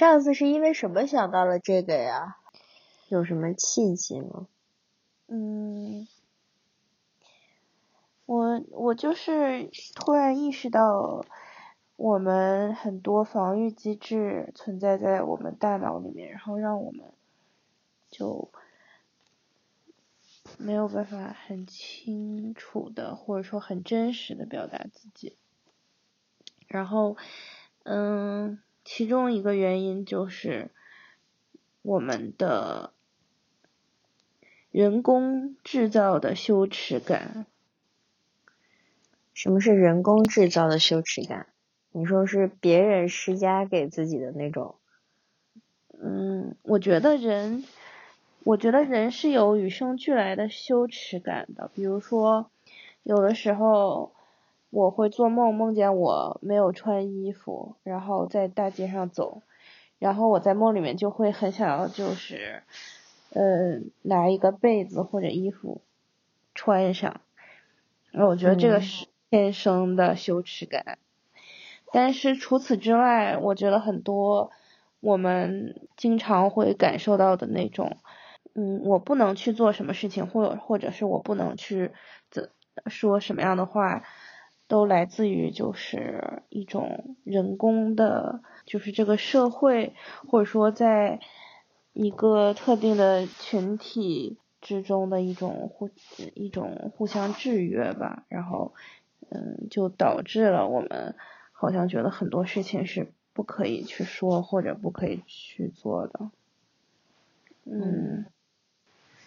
上次是因为什么想到了这个呀？有什么契机吗？嗯，我我就是突然意识到，我们很多防御机制存在在我们大脑里面，然后让我们就没有办法很清楚的或者说很真实的表达自己。然后，嗯，其中一个原因就是我们的人工制造的羞耻感。什么是人工制造的羞耻感？你说是别人施加给自己的那种？嗯，我觉得人，我觉得人是有与生俱来的羞耻感的。比如说，有的时候。我会做梦，梦见我没有穿衣服，然后在大街上走，然后我在梦里面就会很想要，就是，呃，拿一个被子或者衣服穿上，那我觉得这个是天生的羞耻感。但是除此之外，我觉得很多我们经常会感受到的那种，嗯，我不能去做什么事情，或或者是我不能去怎说什么样的话。都来自于就是一种人工的，就是这个社会或者说在一个特定的群体之中的一种互一种互相制约吧，然后嗯，就导致了我们好像觉得很多事情是不可以去说或者不可以去做的，嗯，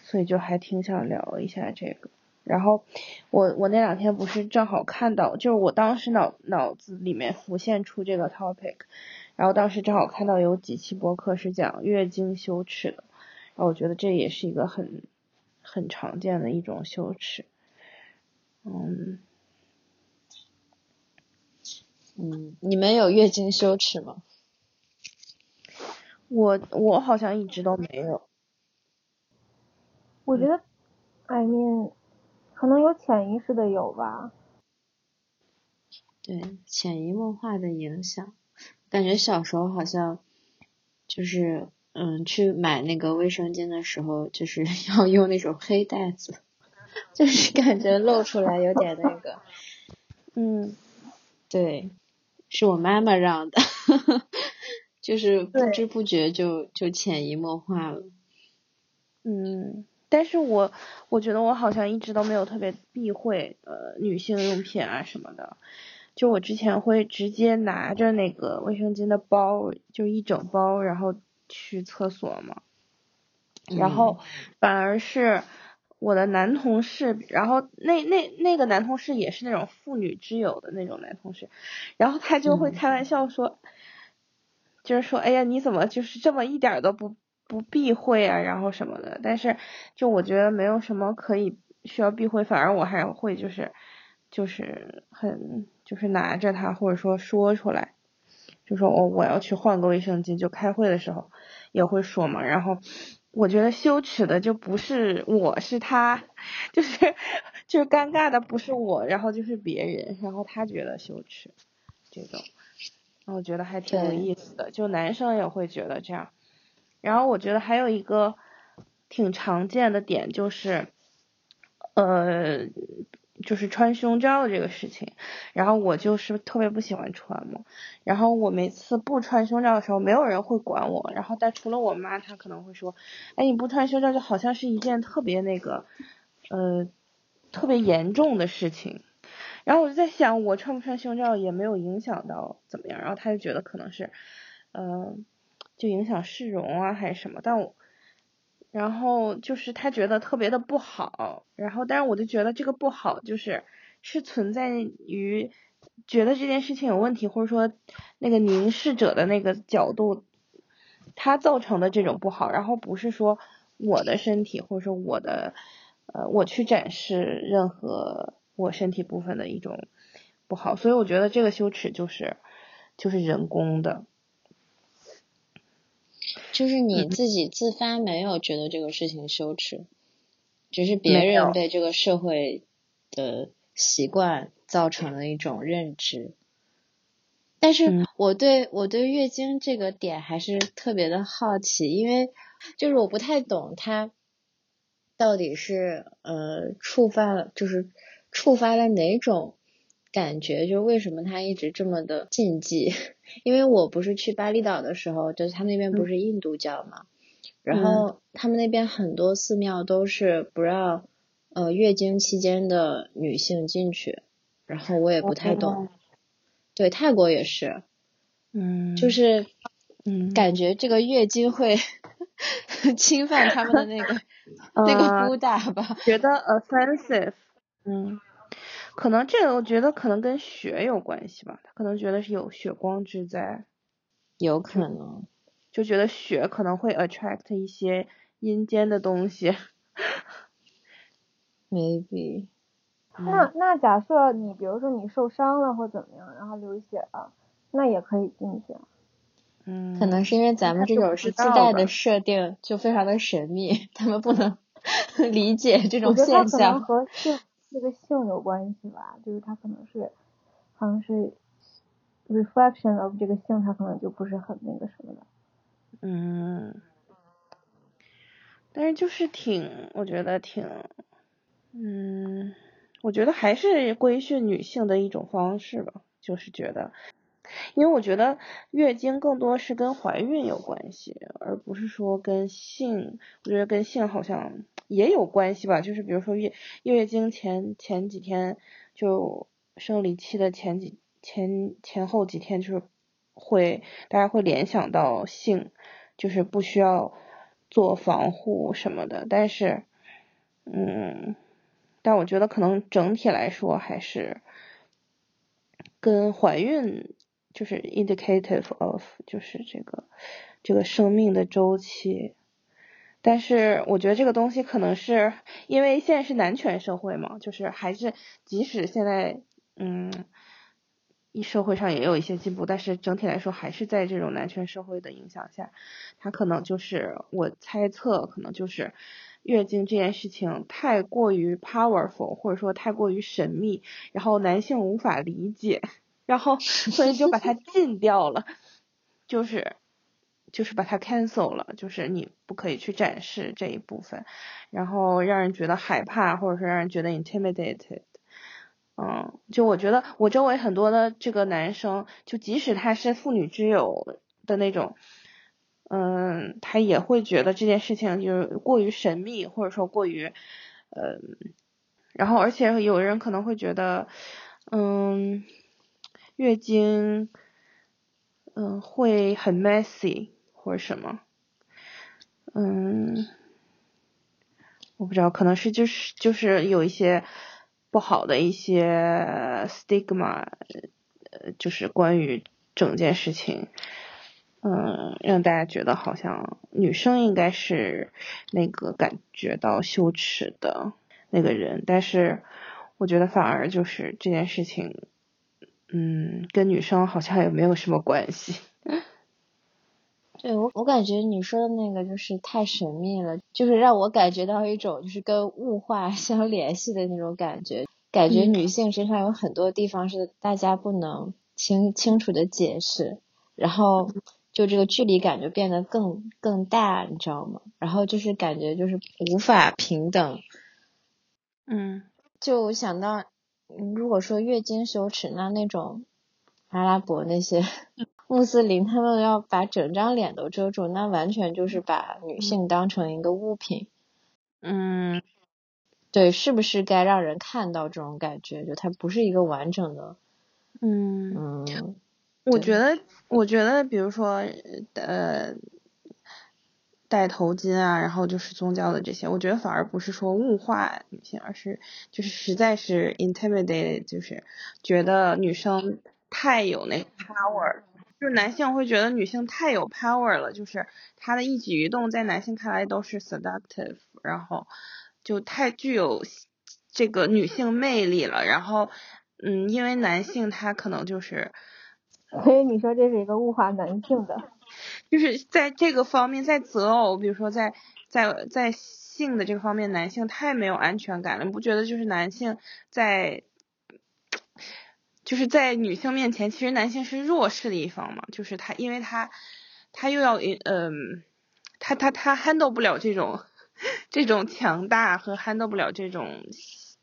所以就还挺想聊一下这个。然后我我那两天不是正好看到，就是我当时脑脑子里面浮现出这个 topic，然后当时正好看到有几期博客是讲月经羞耻的，然后我觉得这也是一个很很常见的一种羞耻，嗯嗯，你们有月经羞耻吗？我我好像一直都没有，我觉得，I mean。可能有潜意识的有吧，对，潜移默化的影响。感觉小时候好像就是嗯，去买那个卫生巾的时候，就是要用那种黑袋子，就是感觉露出来有点那个，嗯，对，是我妈妈让的，就是不知不觉就就潜移默化了，嗯。但是我我觉得我好像一直都没有特别避讳呃女性用品啊什么的，就我之前会直接拿着那个卫生巾的包，就一整包，然后去厕所嘛，然后反而是我的男同事，然后那那那个男同事也是那种妇女之友的那种男同事，然后他就会开玩笑说，就是说哎呀你怎么就是这么一点都不。不避讳啊，然后什么的，但是就我觉得没有什么可以需要避讳，反而我还会就是就是很就是拿着它或者说说出来，就说我我要去换个卫生巾，就开会的时候也会说嘛。然后我觉得羞耻的就不是我是他，就是 就是尴尬的不是我，然后就是别人，然后他觉得羞耻这种，我觉得还挺有意思的，就男生也会觉得这样。然后我觉得还有一个挺常见的点就是，呃，就是穿胸罩这个事情。然后我就是特别不喜欢穿嘛。然后我每次不穿胸罩的时候，没有人会管我。然后但除了我妈，她可能会说，哎，你不穿胸罩就好像是一件特别那个，呃，特别严重的事情。然后我就在想，我穿不穿胸罩也没有影响到怎么样。然后他就觉得可能是，嗯。就影响市容啊，还是什么？但我，然后就是他觉得特别的不好，然后但是我就觉得这个不好就是是存在于觉得这件事情有问题，或者说那个凝视者的那个角度，他造成的这种不好，然后不是说我的身体或者说我的呃我去展示任何我身体部分的一种不好，所以我觉得这个羞耻就是就是人工的。就是你自己自发没有觉得这个事情羞耻，只是别人被这个社会的习惯造成了一种认知。但是我对我对月经这个点还是特别的好奇，因为就是我不太懂它到底是呃触发了，就是触发了哪种感觉，就是为什么他一直这么的禁忌？因为我不是去巴厘岛的时候，就是他那边不是印度教嘛，然后他们那边很多寺庙都是不让呃月经期间的女性进去，然后我也不太懂。对，泰国也是，嗯，就是，嗯，感觉这个月经会 侵犯他们的那个 那个布达吧，觉得 offensive，嗯，可能这个我觉得可能跟血有关系吧，他可能觉得是有血光之灾，有可能，就觉得血可能会 attract 一些阴间的东西，maybe。那那假设你比如说你受伤了或怎么样，然后流血了，那也可以进去。嗯，可能是因为咱们这种是自带的设定，就非常的神秘，他们不能 理解这种现象。和性这个性有关系吧，就是他可能是，好像是 reflection of 这个性，他可能就不是很那个什么的。嗯，但是就是挺，我觉得挺，嗯。我觉得还是规训女性的一种方式吧，就是觉得，因为我觉得月经更多是跟怀孕有关系，而不是说跟性，我觉得跟性好像也有关系吧，就是比如说月月经前前几天就生理期的前几前前后几天就是会大家会联想到性，就是不需要做防护什么的，但是，嗯。但我觉得可能整体来说还是跟怀孕就是 indicative of 就是这个这个生命的周期，但是我觉得这个东西可能是因为现在是男权社会嘛，就是还是即使现在嗯，社会上也有一些进步，但是整体来说还是在这种男权社会的影响下，他可能就是我猜测可能就是。月经这件事情太过于 powerful，或者说太过于神秘，然后男性无法理解，然后所以就把它禁掉了，就是就是把它 cancel 了，就是你不可以去展示这一部分，然后让人觉得害怕，或者说让人觉得 intimidated。嗯，就我觉得我周围很多的这个男生，就即使他是妇女之友的那种。嗯，他也会觉得这件事情就是过于神秘，或者说过于，呃，然后而且有人可能会觉得，嗯，月经，嗯，会很 messy 或者什么，嗯，我不知道，可能是就是就是有一些不好的一些 stigma，呃，就是关于整件事情。嗯，让大家觉得好像女生应该是那个感觉到羞耻的那个人，但是我觉得反而就是这件事情，嗯，跟女生好像也没有什么关系。对我，我感觉你说的那个就是太神秘了，就是让我感觉到一种就是跟物化 相联系的那种感觉，感觉女性身上有很多地方是大家不能清清楚的解释，然后。就这个距离感就变得更更大，你知道吗？然后就是感觉就是无法平等。嗯，就想到，如果说月经羞耻，那那种阿拉伯那些 穆斯林，他们要把整张脸都遮住，那完全就是把女性当成一个物品。嗯，对，是不是该让人看到这种感觉？就它不是一个完整的。嗯嗯。我觉得，我觉得，比如说，呃，戴头巾啊，然后就是宗教的这些，我觉得反而不是说物化女性，而是就是实在是 intimidated，就是觉得女生太有那个 power，就是男性会觉得女性太有 power 了，就是她的一举一动在男性看来都是 seductive，然后就太具有这个女性魅力了，然后，嗯，因为男性他可能就是。所以你说这是一个物化男性的，就是在这个方面，在择偶，比如说在在在性的这个方面，男性太没有安全感了。你不觉得就是男性在就是在女性面前，其实男性是弱势的一方嘛，就是他，因为他他又要嗯，他他他 handle 不了这种这种强大和 handle 不了这种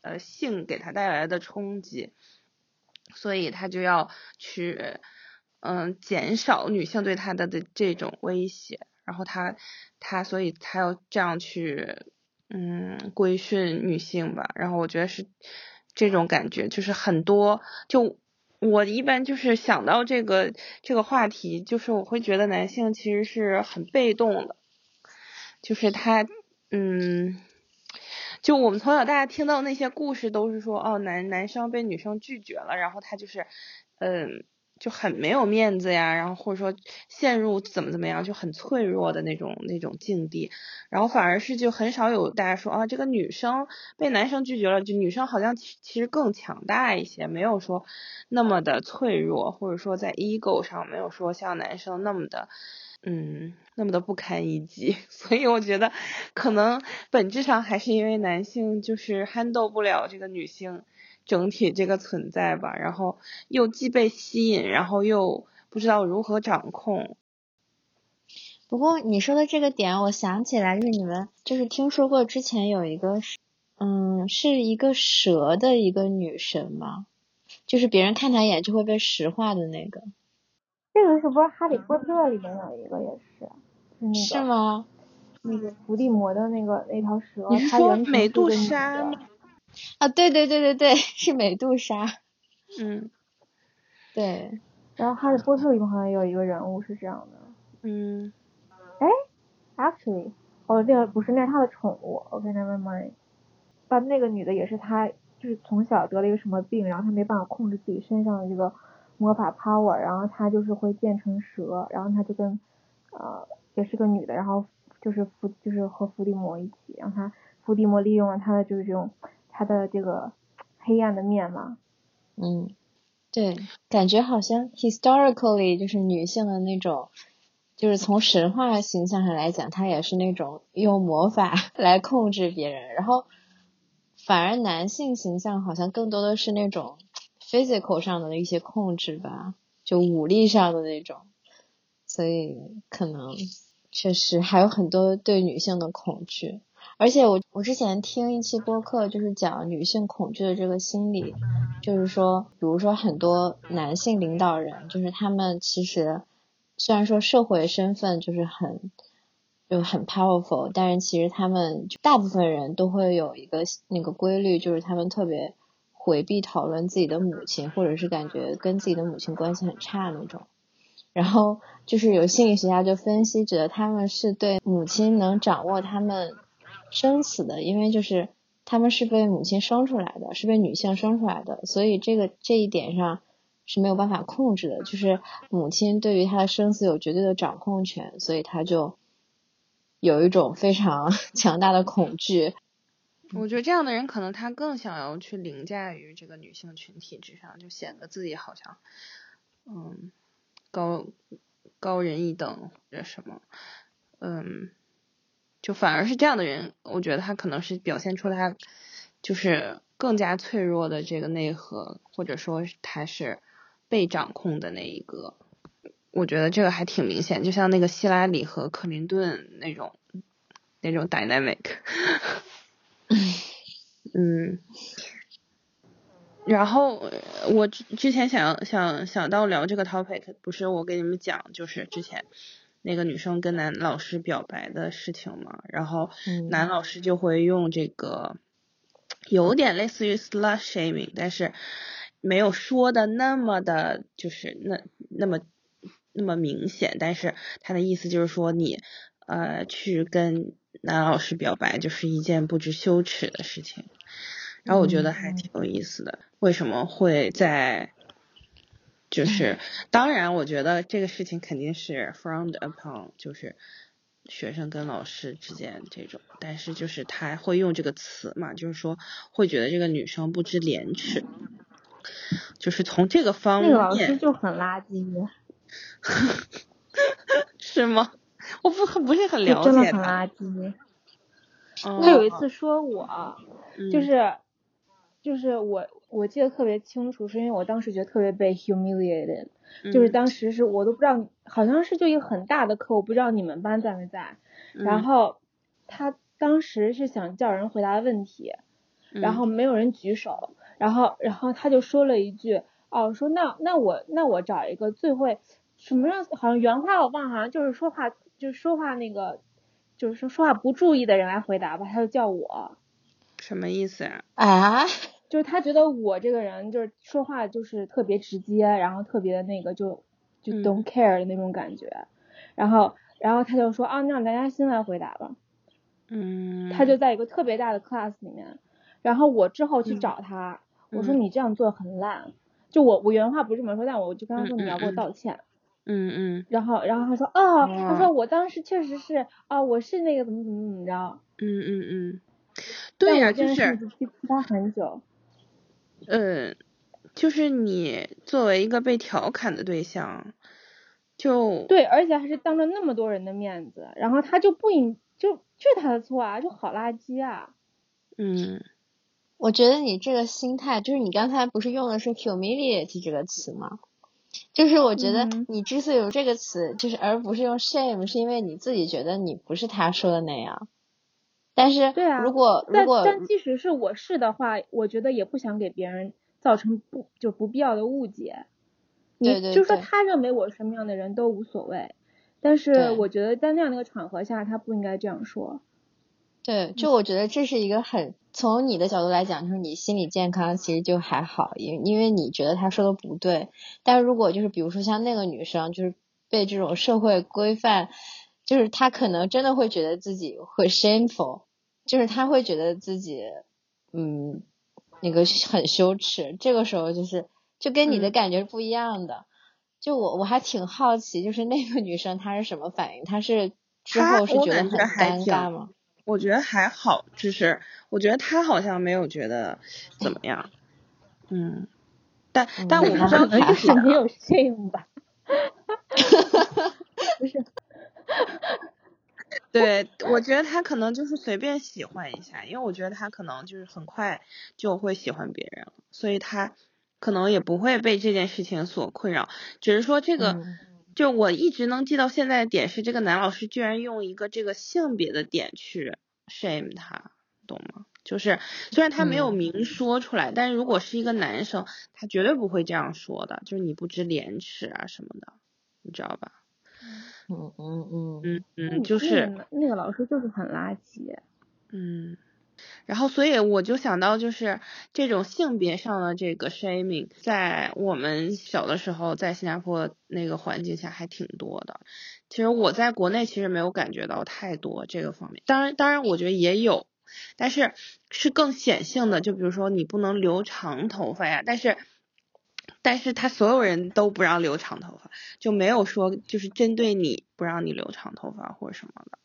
呃性给他带来的冲击，所以他就要去嗯减少女性对他的的这种威胁，然后他他所以他要这样去嗯规训女性吧，然后我觉得是。这种感觉就是很多，就我一般就是想到这个这个话题，就是我会觉得男性其实是很被动的，就是他，嗯，就我们从小大家听到那些故事都是说，哦，男男生被女生拒绝了，然后他就是，嗯。就很没有面子呀，然后或者说陷入怎么怎么样就很脆弱的那种那种境地，然后反而是就很少有大家说啊，这个女生被男生拒绝了，就女生好像其其实更强大一些，没有说那么的脆弱，或者说在 ego 上没有说像男生那么的嗯那么的不堪一击，所以我觉得可能本质上还是因为男性就是 handle 不了这个女性。整体这个存在吧，然后又既被吸引，然后又不知道如何掌控。不过你说的这个点，我想起来，就是你们就是听说过之前有一个，嗯，是一个蛇的一个女神吗？就是别人看她一眼就会被石化的那个。这个是不是《哈利波特》里面有一个也是？是那个。是吗？那个伏地魔的那个那条蛇，你是说美杜莎？啊，对对对对对，是美杜莎。嗯，对。然后《哈利波特》里面好像有一个人物是这样的。嗯。哎，actually，哦，那个不是，那是他的宠物。OK，never mind。但，那个女的也是他，就是从小得了一个什么病，然后他没办法控制自己身上的这个魔法 power，然后他就是会变成蛇，然后他就跟呃也是个女的，然后就是伏就是和伏地魔一起，然后她伏地魔利用了他的就是这种。他的这个黑暗的面嘛，嗯，对，感觉好像 historically 就是女性的那种，就是从神话形象上来讲，她也是那种用魔法 来控制别人，然后反而男性形象好像更多的是那种 physical 上的一些控制吧，就武力上的那种，所以可能确实还有很多对女性的恐惧。而且我我之前听一期播客，就是讲女性恐惧的这个心理，就是说，比如说很多男性领导人，就是他们其实虽然说社会身份就是很就很 powerful，但是其实他们大部分人都会有一个那个规律，就是他们特别回避讨论自己的母亲，或者是感觉跟自己的母亲关系很差那种。然后就是有心理学家就分析，觉得他们是对母亲能掌握他们。生死的，因为就是他们是被母亲生出来的，是被女性生出来的，所以这个这一点上是没有办法控制的。就是母亲对于他的生死有绝对的掌控权，所以他就有一种非常 强大的恐惧。我觉得这样的人可能他更想要去凌驾于这个女性群体之上，就显得自己好像嗯高高人一等或者什么嗯。就反而是这样的人，我觉得他可能是表现出他就是更加脆弱的这个内核，或者说他是被掌控的那一个。我觉得这个还挺明显，就像那个希拉里和克林顿那种那种 dynamic。嗯，然后我之之前想想想到聊这个 topic，不是我给你们讲，就是之前。那个女生跟男老师表白的事情嘛，然后男老师就会用这个，有点类似于 slut shaming，但是没有说的那么的，就是那那么那么明显，但是他的意思就是说你呃去跟男老师表白就是一件不知羞耻的事情，然后我觉得还挺有意思的，为什么会在？就是，当然，我觉得这个事情肯定是 frowned upon，就是学生跟老师之间这种，但是就是他会用这个词嘛，就是说会觉得这个女生不知廉耻，就是从这个方面。那老师就很垃圾。是吗？我不不是很了解。真的很垃圾。他有一次说我，就是，就是我。我记得特别清楚，是因为我当时觉得特别被 humiliated，就是当时是我都不知道，好像是就一个很大的课，我不知道你们班在没在。然后他当时是想叫人回答问题，然后没有人举手，然后然后他就说了一句，哦，说那那我那我找一个最会什么样，好像原话我忘了，好像就是说话就是说话那个就是说说话不注意的人来回答吧，他就叫我。什么意思啊？啊？就是他觉得我这个人就是说话就是特别直接，然后特别的那个就就 don't care 的那种感觉，然后然后他就说啊，让大家先来回答吧。嗯。他就在一个特别大的 class 里面，然后我之后去找他，我说你这样做很烂，就我我原话不是这么说，但我就跟他说你要给我道歉。嗯嗯。然后然后他说哦，他说我当时确实是啊，我是那个怎么怎么怎么着。嗯嗯嗯。对呀，就是。他很久。嗯，就是你作为一个被调侃的对象，就对，而且还是当着那么多人的面子，然后他就不应就就是他的错啊，就好垃圾啊。嗯，我觉得你这个心态，就是你刚才不是用的是 humiliate 这个词吗？就是我觉得你之所以用这个词，就是而不是用 shame，是因为你自己觉得你不是他说的那样。但是，对啊，如果如果但即使是我是的话，我觉得也不想给别人造成不就不必要的误解。对对，就说他认为我什么样的人都无所谓，但是我觉得在那样的一个场合下，他不应该这样说。对，就我觉得这是一个很从你的角度来讲，就是你心理健康其实就还好，因因为你觉得他说的不对。但是如果就是比如说像那个女生，就是被这种社会规范。就是他可能真的会觉得自己会 shameful，就是他会觉得自己，嗯，那个很羞耻。这个时候就是就跟你的感觉是不一样的。就我我还挺好奇，就是那个女生她是什么反应？她是之后是觉得很尴尬吗？我觉得还好，就是我觉得她好像没有觉得怎么样。嗯，但但我不知道他是没有 shame 吧？不是。对，我觉得他可能就是随便喜欢一下，因为我觉得他可能就是很快就会喜欢别人了，所以他可能也不会被这件事情所困扰。只是说这个，就我一直能记到现在的点是，这个男老师居然用一个这个性别的点去 shame 他，懂吗？就是虽然他没有明说出来，但是如果是一个男生，他绝对不会这样说的，就是你不知廉耻啊什么的，你知道吧？嗯嗯嗯嗯嗯，就是那个老师就是很垃圾。嗯，然后所以我就想到，就是这种性别上的这个 shaming，在我们小的时候，在新加坡那个环境下还挺多的。其实我在国内其实没有感觉到太多这个方面，当然当然我觉得也有，但是是更显性的，就比如说你不能留长头发呀，但是。但是他所有人都不让留长头发，就没有说就是针对你不让你留长头发或者什么的。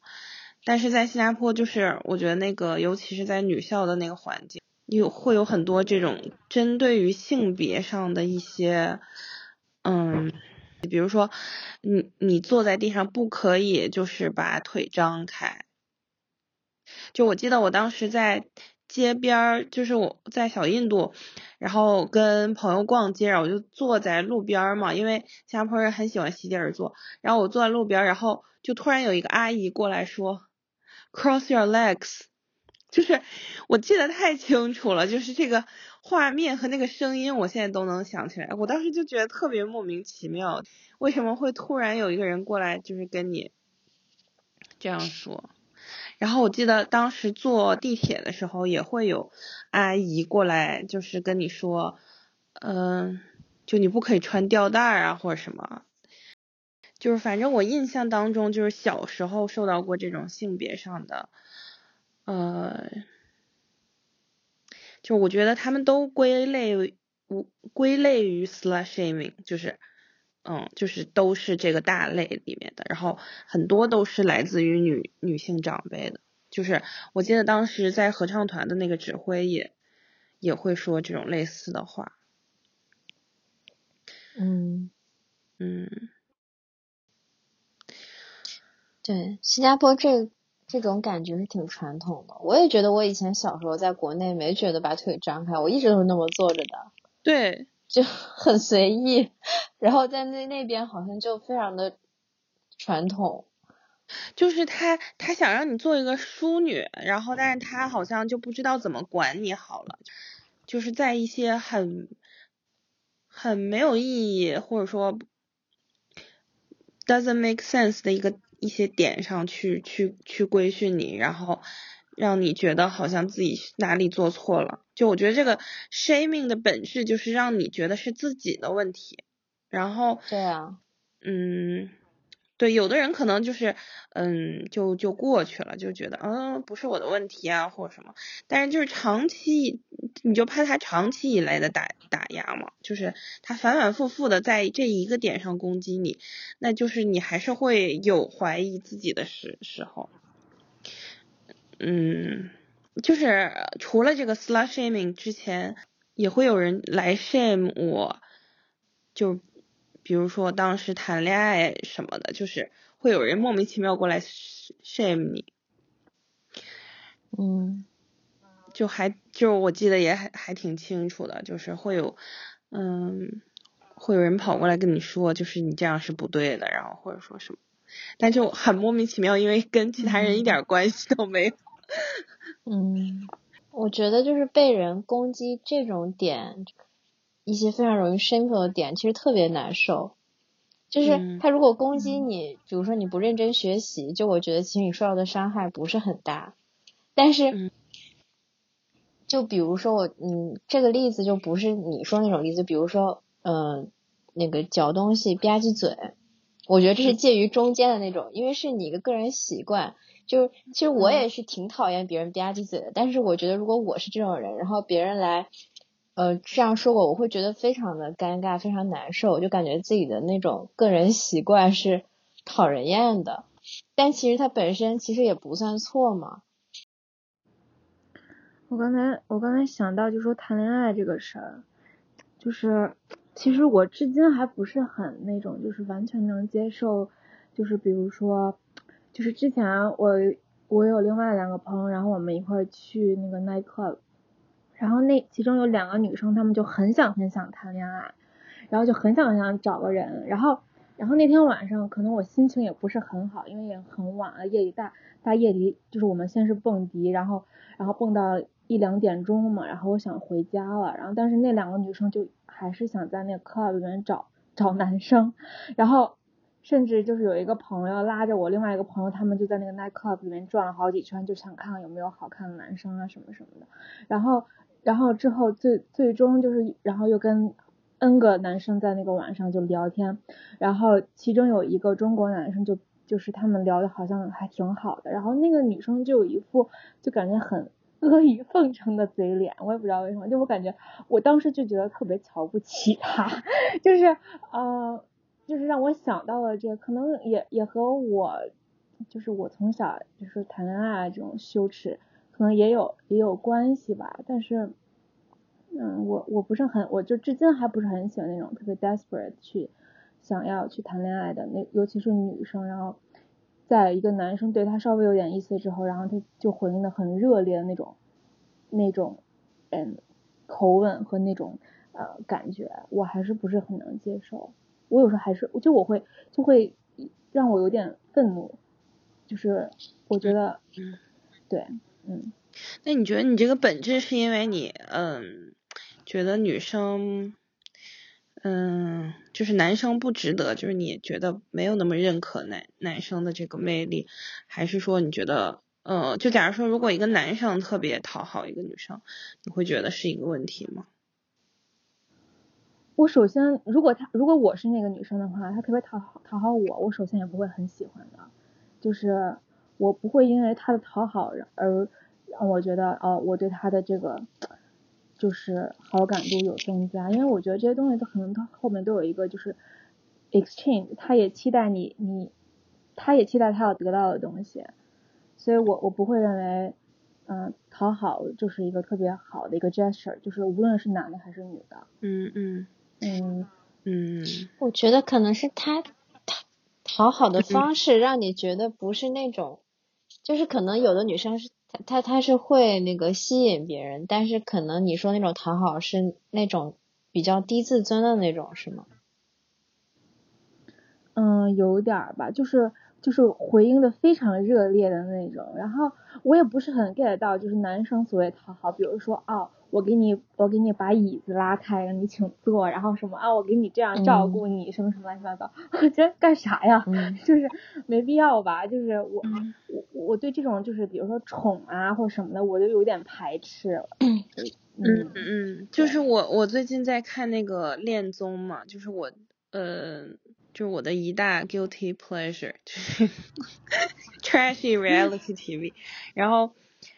但是在新加坡，就是我觉得那个，尤其是在女校的那个环境，有会有很多这种针对于性别上的一些，嗯，比如说你你坐在地上不可以就是把腿张开。就我记得我当时在。街边儿就是我在小印度，然后跟朋友逛街，然后我就坐在路边嘛，因为新加坡人很喜欢席地而坐。然后我坐在路边，然后就突然有一个阿姨过来说，Cross your legs，就是我记得太清楚了，就是这个画面和那个声音，我现在都能想起来。我当时就觉得特别莫名其妙，为什么会突然有一个人过来，就是跟你这样说？然后我记得当时坐地铁的时候，也会有阿姨过来，就是跟你说，嗯，就你不可以穿吊带啊，或者什么，就是反正我印象当中，就是小时候受到过这种性别上的，呃，就我觉得他们都归类归类于 slut shaming，就是。嗯，就是都是这个大类里面的，然后很多都是来自于女女性长辈的。就是我记得当时在合唱团的那个指挥也也会说这种类似的话。嗯嗯，对，新加坡这这种感觉是挺传统的。我也觉得我以前小时候在国内没觉得把腿张开，我一直都是那么坐着的，对，就很随意。然后在那那边好像就非常的传统，就是他他想让你做一个淑女，然后但是他好像就不知道怎么管你好了，就是在一些很很没有意义或者说 doesn't make sense 的一个一些点上去去去规训你，然后让你觉得好像自己哪里做错了。就我觉得这个 shaming 的本质就是让你觉得是自己的问题，然后对啊，嗯，对，有的人可能就是嗯就就过去了，就觉得嗯不是我的问题啊或者什么，但是就是长期你就怕他长期以来的打打压嘛，就是他反反复复的在这一个点上攻击你，那就是你还是会有怀疑自己的时时候，嗯，就是除了这个 slut shaming 之前，也会有人来 shame 我，就比如说当时谈恋爱什么的，就是会有人莫名其妙过来 shame 你，嗯。就还就我记得也还还挺清楚的，就是会有嗯会有人跑过来跟你说，就是你这样是不对的，然后或者说什么，但就很莫名其妙，因为跟其他人一点关系都没有。嗯，我觉得就是被人攻击这种点，一些非常容易 shameful 的点，其实特别难受。就是嗯他如果攻击你，比如说你不认真学习，就我觉得其实你受到的伤害不是很大。但是嗯，就比如说我，嗯，这个例子就不是你说那种例子，比如说，嗯、那个嚼东西吧唧嘴，我觉得这是介于中间的那种，因为是你一个个人习惯。就其实我也是挺讨厌别人吧唧嘴的，但是我觉得如果我是这种人，然后别人来，呃，这样说我，我会觉得非常的尴尬，非常难受，就感觉自己的那种个人习惯是讨人厌的。但其实它本身其实也不算错嘛。我刚才我刚才想到，就说谈恋爱这个事儿，就是其实我至今还不是很那种，就是完全能接受，就是比如说，就是之前我我有另外两个朋友，然后我们一块儿去那个 night club，然后那其中有两个女生，她们就很想很想谈恋爱，然后就很想很想找个人，然后然后那天晚上可能我心情也不是很好，因为也很晚了，夜里大大夜里就是我们先是蹦迪，然后然后蹦到一两点钟嘛，然后我想回家了，然后但是那两个女生就还是想在那个 club 里面找找男生，然后甚至就是有一个朋友拉着我另外一个朋友，他们就在那个 night club 里面转了好几圈，就想看看有没有好看的男生啊什么什么的，然后然后之后最最终就是然后又跟 N 个男生在那个晚上就聊天，然后其中有一个中国男生就就是他们聊的好像还挺好的，然后那个女生就有一副就感觉很阿谀奉承的嘴脸，我也不知道为什么，就我感觉我当时就觉得特别瞧不起她，就是呃，就是让我想到了这，可能也也和我就是我从小就是谈恋爱这种羞耻，可能也有也有关系吧，但是。嗯，我我不是很，我就至今还不是很喜欢那种特别 desperate 去想要去谈恋爱的那，尤其是女生，然后在一个男生对她稍微有点意思之后，然后他就回应的很热烈的那种那种嗯口吻和那种呃感觉，我还是不是很能接受。我有时候还是就我会就会让我有点愤怒，就是我觉得嗯，对，嗯。那你觉得你这个本质是因为你嗯觉得女生嗯就是男生不值得，就是你觉得没有那么认可男男生的这个魅力，还是说你觉得呃就假如说如果一个男生特别讨好一个女生，你会觉得是一个问题吗？我首先，如果他如果我是那个女生的话，他特别讨好讨好我，我首先也不会很喜欢的，就是我不会因为他的讨好而让我觉得哦，我对他的这个就是好感度有增加，因为我觉得这些东西都可能它后面都有一个就是 exchange，他也期待你你，他也期待他要得到的东西，所以我我不会认为。嗯，讨好就是一个特别好的一个 gesture，就是无论是男的还是女的，嗯嗯。嗯，嗯。我觉得可能是他讨讨好的方式让你觉得不是那种，就是可能有的女生是她她她是会那个吸引别人，但是可能你说那种讨好是那种比较低自尊的那种，是吗？嗯，有点儿吧，就是就是回应的非常热烈的那种，然后我也不是很 get 到，就是男生所谓讨好，比如说哦，我给你我给你把椅子拉开，让你请坐，然后什么啊，我给你这样照顾你，什么什么乱七八糟，我觉得干啥呀？嗯 就是没必要吧，就是我嗯我我对这种就是比如说宠啊或什么的，我就有点排斥。嗯嗯嗯，就是我我最近在看那个恋综嘛，就是我呃，就是我的一大 guilty pleasure，就是 trashy reality TV，然后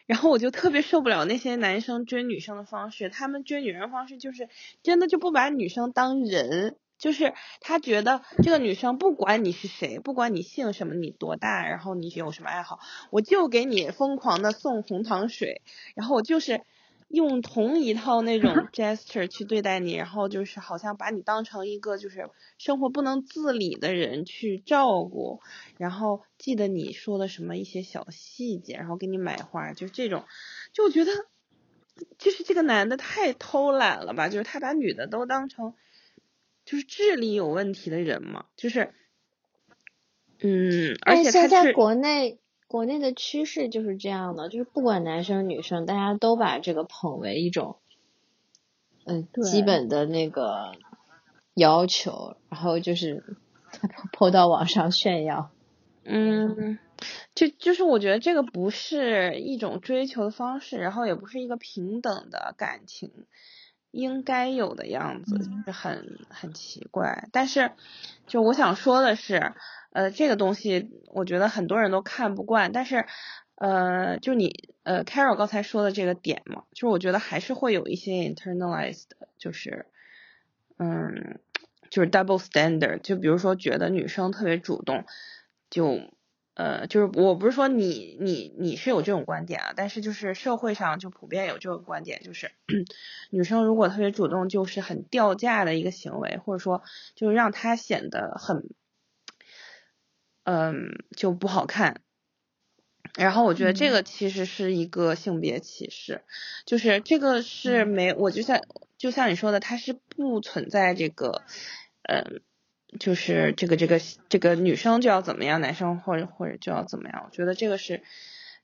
然后我就特别受不了那些男生追女生的方式，他们追女人方式就是真的就不把女生当人。就是他觉得这个女生不管你是谁，不管你姓什么，你多大，然后你有什么爱好，我就给你疯狂的送红糖水，然后我就是用同一套那种 gesture 去对待你，然后就是好像把你当成一个就是生活不能自理的人去照顾，然后记得你说的什么一些小细节，然后给你买花，就是这种，就我觉得就是这个男的太偷懒了吧，就是他把女的都当成就是智力有问题的人嘛，就是嗯，而且他在国内国内的趋势就是这样的，就是不管男生女生，大家都把这个捧为一种，嗯、对基本的那个要求，然后就是 抛到网上炫耀。嗯，就就是我觉得这个不是一种追求的方式，然后也不是一个平等的感情应该有的样子，嗯。就是很很奇怪。但是，就我想说的是，呃，这个东西我觉得很多人都看不惯，但是，呃，就你呃，Carol 刚才说的这个点嘛，就是我觉得还是会有一些 internalized，就是，嗯，就是 double standard，就比如说觉得女生特别主动，就呃，就是我不是说你你你是有这种观点啊，但是就是社会上就普遍有这种观点，就是 女生如果特别主动，就是很掉价的一个行为，或者说就是让她显得很，嗯，就不好看。然后我觉得这个其实是一个性别歧视，就是这个是没，我就像就像你说的，它是不存在这个，嗯，就是这个这个这个女生就要怎么样，男生或者或者就要怎么样，我觉得这个是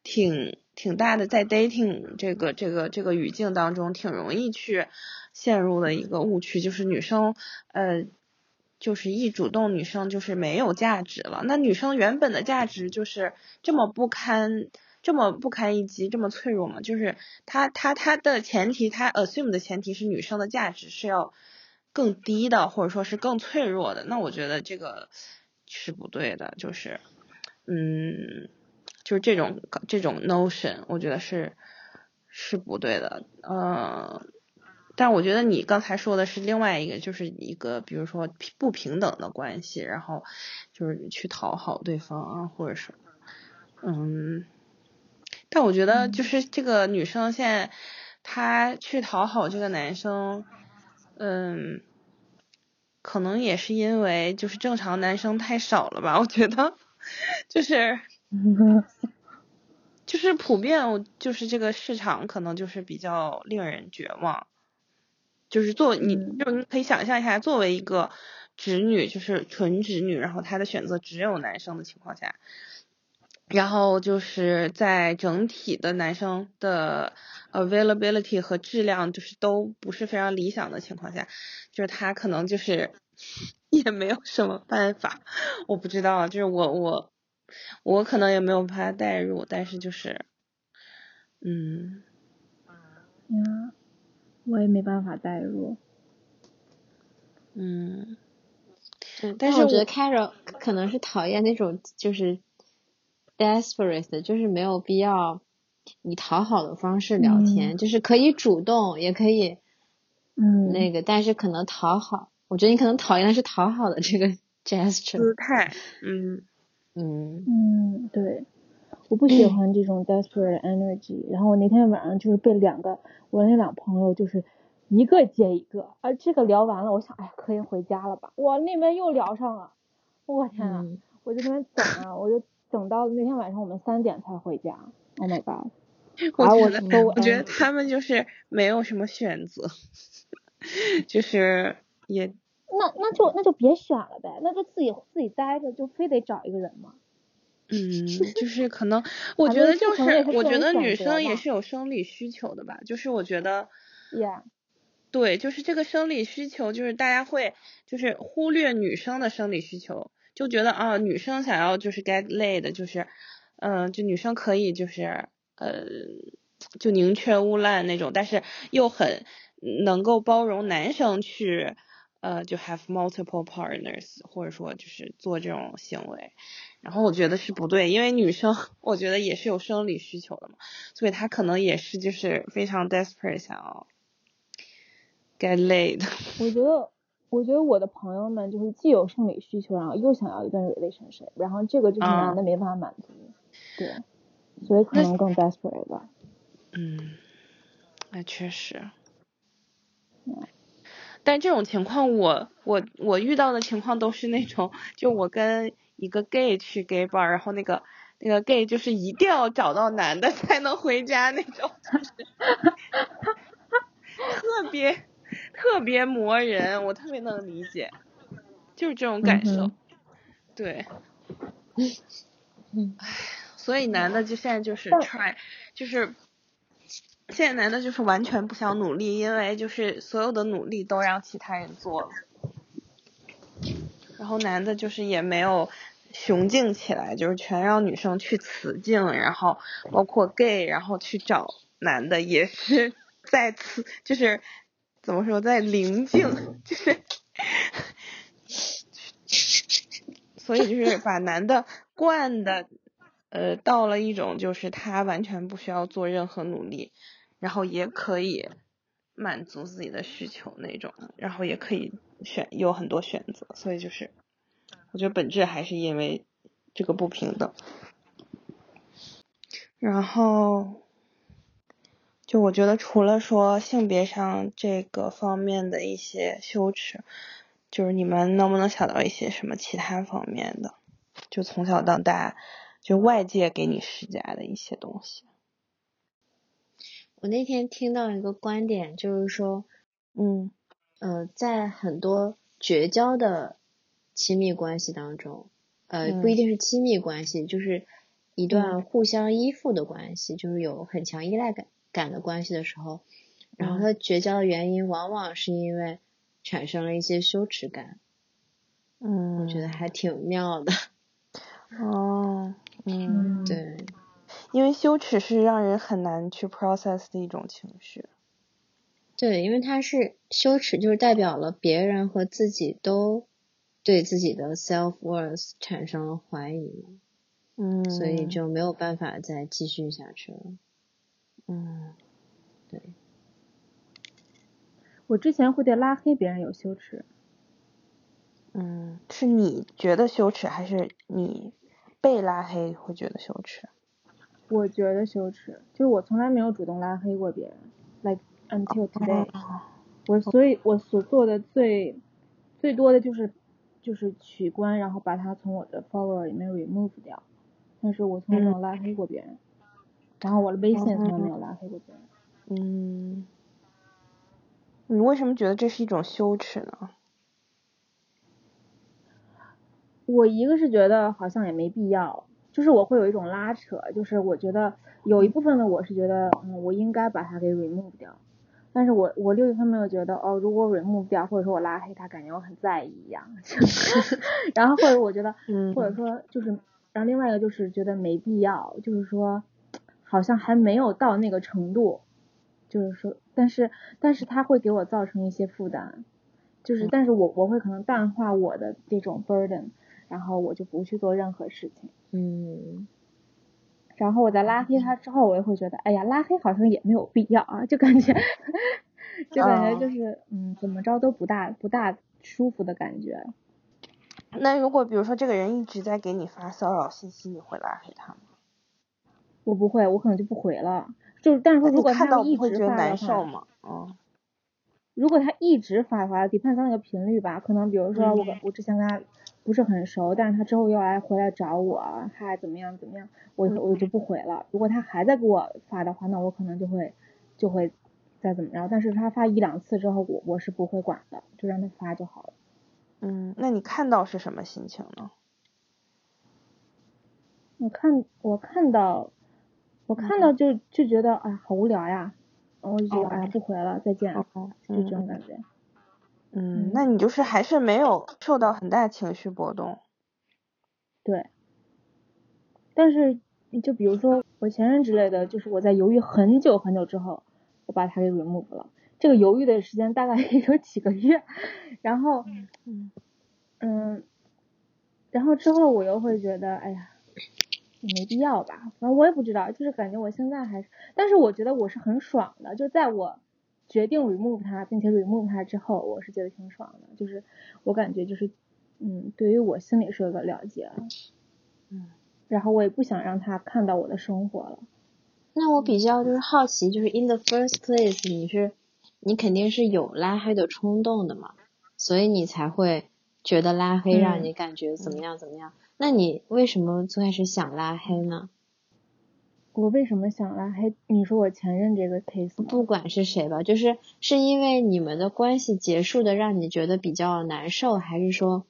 挺挺大的，在 dating 这个这个这个语境当中，挺容易去陷入的一个误区，就是女生呃。就是一主动，女生就是没有价值了。那女生原本的价值就是这么不堪，这么不堪一击，这么脆弱嘛？就是她她她的前提，她 assume 的前提是女生的价值是要更低的，或者说是更脆弱的。那我觉得这个是不对的，就是嗯，就是这种这种 notion，我觉得是是不对的。呃，但我觉得你刚才说的是另外一个，就是一个比如说平不平等的关系，然后就是去讨好对方啊，或者是嗯，但我觉得就是这个女生现在她去讨好这个男生，嗯，可能也是因为就是正常男生太少了吧，我觉得就是就是普遍就是这个市场可能就是比较令人绝望。就是作为你，嗯就你可以想象一下，作为一个直女，就是纯直女，然后她的选择只有男生的情况下，然后就是在整体的男生的 availability 和质量就是都不是非常理想的情况下，就是他可能就是也没有什么办法，我不知道，就是我我我可能也没有办法带入，但是就是，嗯。呀，我也没办法带入。嗯，但是我觉得我 Carol 可能是讨厌那种就是 desperate，的就是没有必要以讨好的方式聊天，就是可以主动，也可以嗯，那个，但是可能讨好，我觉得你可能讨厌的是讨好的这个 gesture。姿态，嗯嗯嗯，对，我不喜欢这种 desperate energy。然后我那天晚上就是被两个我那两朋友就是一个接一个，啊，这个聊完了，我想，哎，可以回家了吧？哇，那边又聊上了，我天呐，嗯我就在那边等啊，我就等到那天晚上我们三点才回家。Oh my god！我觉得，so 我觉得他们就是没有什么选择，就是也那那就那就别选了呗，那就自己自己待着，就非得找一个人吗？嗯，就 是可能，我觉得就是我觉得女生也是有生理需求的吧，就是我觉得。Yeah，对，就是这个生理需求，就是大家会就是忽略女生的生理需求，就觉得啊，女生想要就是 get laid，就是，嗯、就女生可以就是呃，就宁缺毋滥那种，但是又很能够包容男生去呃，就 have multiple partners，或者说就是做这种行为，然后我觉得是不对，因为女生我觉得也是有生理需求的嘛，所以她可能也是就是非常 desperate 想要。get laid，我觉得我觉得我的朋友们就是既有生理需求，然后又想要一段 relationship，然后这个就是啊男的没办法满足，对，所以可能更 desperate 吧。嗯，那确实嗯。但这种情况我，我我遇到的情况都是那种，就我跟一个 gay 去 gay bar，然后那个那个 gay 就是一定要找到男的才能回家那种，就是 特别特别磨人，我特别能理解，就是这种感受。嗯对，嗯。唉，所以男的就现在就是但 try，就是现在男的就是完全不想努力，因为就是所有的努力都让其他人做了，然后男的就是也没有雄竞起来，就是全让女生去雌竞，然后包括 gay，然后去找男的也是 在雌，就是怎么说在灵境，就是。所以就是把男的惯的，呃，到了一种就是他完全不需要做任何努力，然后也可以满足自己的需求那种，然后也可以选有很多选择，所以就是我觉得本质还是因为这个不平等。然后，就我觉得除了说性别上这个方面的一些羞耻，就是你们能不能想到一些什么其他方面的？就从小到大，就外界给你施加的一些东西。我那天听到一个观点，就是说，嗯呃，在很多绝交的亲密关系当中，呃，不一嗯定是亲密关系，就是一段互相依附的关系，就是有很强依赖感感的关系的时候，然后他绝交的原因往往是因为产生了一些羞耻感，嗯，我觉得还挺妙的。哦，嗯，嗯，对，因为羞耻是让人很难去 process 的一种情绪。对，因为它是羞耻，就是代表了别人和自己都对自己的 self worth 产生了怀疑，嗯，所以就没有办法再继续下去了。嗯对，我之前会对拉黑别人有羞耻，嗯，是你觉得羞耻，还是你被拉黑会觉得羞耻？我觉得羞耻，就是我从来没有主动拉黑过别人，like until today。我所以，我所做的最最多的就是就是取关，然后把他从我的 follower 里面 remove 掉，但是我从来没有拉黑过别人，然后我的微信从来没有拉黑过别人。嗯，你为什么觉得这是一种羞耻呢？我一个是觉得好像也没必要，就是我会有一种拉扯，就是我觉得有一部分的我是觉得，嗯，我应该把它给 remove 掉，但是我我另一方面又觉得，哦，如果 remove 掉，或者说我拉黑他，感觉我很在意一样，然后或者我觉得，嗯或者说就是，然后另外一个就是觉得没必要，就是说好像还没有到那个程度，就是说，但是但是他会给我造成一些负担，就是但是我我会可能淡化我的这种 burden。然后我就不去做任何事情。嗯，然后我在拉黑他之后，我也会觉得，哎呀，拉黑好像也没有必要啊，就感觉，就感觉就是，嗯，怎么着都不大不大舒服的感觉。那如果比如说这个人一直在给你发骚扰信息，你会拉黑他吗？我不会，我可能就不回了。就是，但是说如果他一直发的话，难受吗？嗯如果他一直发的话，depends on 那个频率吧。可能比如说我跟我之前跟他不是很熟，但是他之后又来回来找我，还怎么样怎么样，我我就不回了。如果他还在给我发的话，那我可能就会就会再怎么着。但是他发一两次之后，我我是不会管的，就让他发就好了。嗯，那你看到是什么心情呢？我看我看到我看到就就觉得哎好无聊呀，我就觉得哎不回了，再见，就这种感觉。嗯，那你就是还是没有受到很大情绪波动。对。但是就比如说我前任之类的，就是我在犹豫很久很久之后，我把他给 remove 了。这个犹豫的时间大概也有几个月，然后嗯嗯，然后之后我又会觉得哎呀，没必要吧，反正我也不知道，就是感觉我现在还是，但是我觉得我是很爽的，就在我。决定 remove 他，并且 remove 他之后，我是觉得挺爽的，就是我感觉就是，嗯，对于我心里是有个了结，嗯，然后我也不想让他看到我的生活了。那我比较就是好奇，就是 in the first place，你是你肯定是有拉黑的冲动的嘛，所以你才会觉得拉黑让你感觉怎么样怎么样？那你为什么最开始想拉黑呢？我为什么想拉黑？你说我前任这个 case，不管是谁吧，就是是因为你们的关系结束的让你觉得比较难受，还是说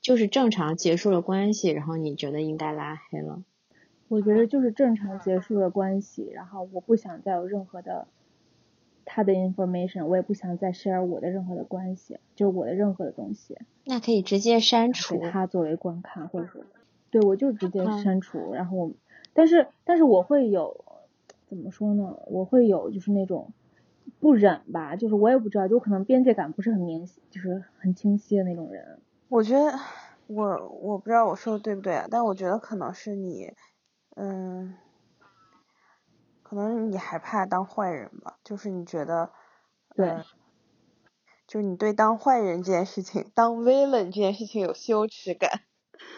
就是正常结束了关系，然后你觉得应该拉黑了？我觉得就是正常结束了关系，然后我不想再有任何的他的 information，我也不想再 share 我的任何的关系，就是我的任何的东西。那可以直接删除他作为观看，或者说，对我就直接删除，然后我。但是，但是我会有怎么说呢？我会有就是那种不忍吧，就是我也不知道，就可能边界感不是很明显，就是很清晰的那种人。我觉得我我不知道我说的对不对啊，但我觉得可能是你，嗯，可能你害怕当坏人吧，就是你觉得，对，就是你对当坏人这件事情，当 villain 这件事情有羞耻感。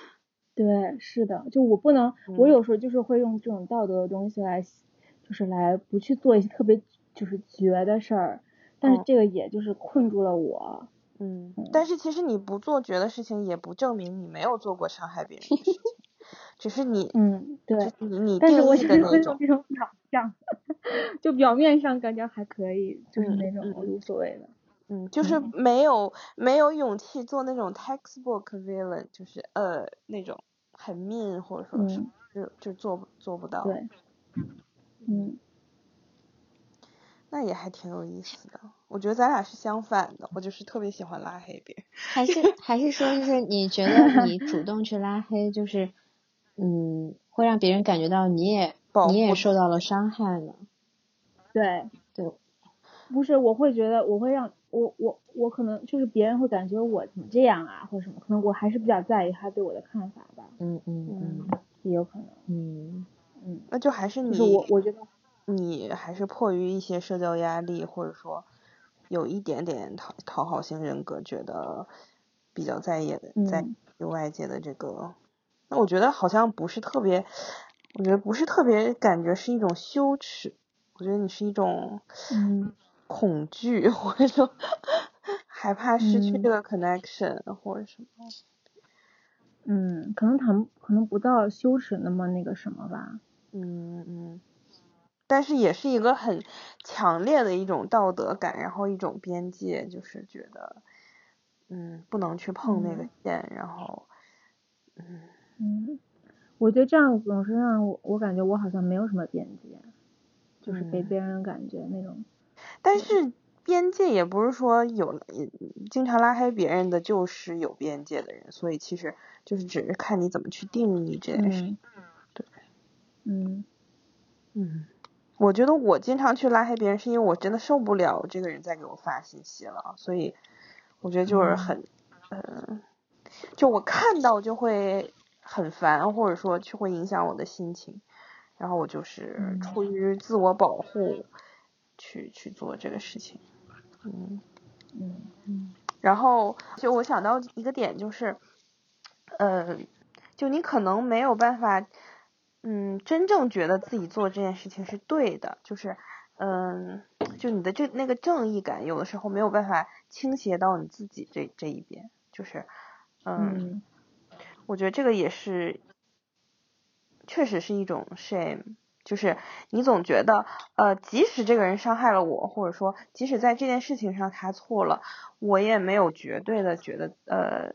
对，是的，就我不能，我有时候就是会用这种道德的东西来，就是来不去做一些特别就是绝的事儿，但是这个也就是困住了我。嗯，但是其实你不做绝的事情，也不证明你没有做过伤害别人的事情，只是你，嗯，对，你你但是我就是会用这种表象，就表面上感觉还可以，就是那种无所谓的。嗯，就是没有没有勇气做那种 textbook villain，就是呃那种很 mean 或者说是就就做做不到。对，嗯，那也还挺有意思的。我觉得咱俩是相反的，我就是特别喜欢拉黑别人。还是还是说，就是你觉得你主动去拉黑，就是嗯，会让别人感觉到你也你也受到了伤害呢？对对，不是，我会觉得我会让。我我我可能就是别人会感觉我怎么这样啊，或者什么，可能我还是比较在意他对我的看法吧。嗯嗯嗯，也有可能。嗯嗯，那就还是你，我我觉得你还是迫于一些社交压力，或者说有一点点讨讨好型人格，觉得比较在意的，在意外界的这个。那我觉得好像不是特别，我觉得不是特别，感觉是一种羞耻。我觉得你是一种嗯。恐惧，或者说害怕失去这个 connection，或者什么。嗯，可能谈可能不到羞耻那么那个什么吧。嗯嗯。但是也是一个很强烈的一种道德感，然后一种边界，就是觉得，嗯，不能去碰那个线，然后，嗯。嗯，我觉得这样总是让我我感觉我好像没有什么边界，就是给别人感觉那种。但是边界也不是说有经常拉黑别人的就是有边界的人，所以其实就是只是看你怎么去定义这件事。对，嗯嗯，我觉得我经常去拉黑别人，是因为我真的受不了这个人再给我发信息了，所以我觉得就是很，嗯，就我看到就会很烦，或者说去会影响我的心情，然后我就是出于自我保护。去去做这个事情，嗯嗯嗯，然后就我想到一个点就是，呃，就你可能没有办法，嗯，真正觉得自己做这件事情是对的，就是，嗯，就你的这那个正义感有的时候没有办法倾斜到你自己这这一边，就是，嗯，我觉得这个也是，确实是一种 shame，就是你总觉得，呃，即使这个人伤害了我，或者说即使在这件事情上他错了，我也没有绝对的觉得，呃，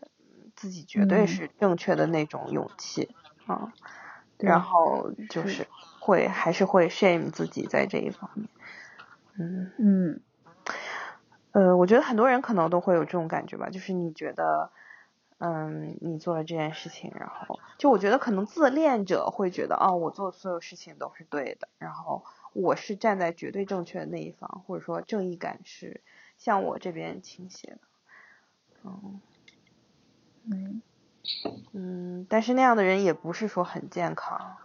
自己绝对嗯。是正确的那种勇气啊，对然后就是。会还是会 shame 自己在这一方面，嗯。嗯。呃，我觉得很多人可能都会有这种感觉吧，就是你觉得，嗯，你做了这件事情，然后就我觉得可能自恋者会觉得，哦，我做的所有事情都是对的，然后我是站在绝对正确的那一方，或者说正义感是向我这边倾斜的，嗯。嗯嗯，但是那样的人也不是说很健康，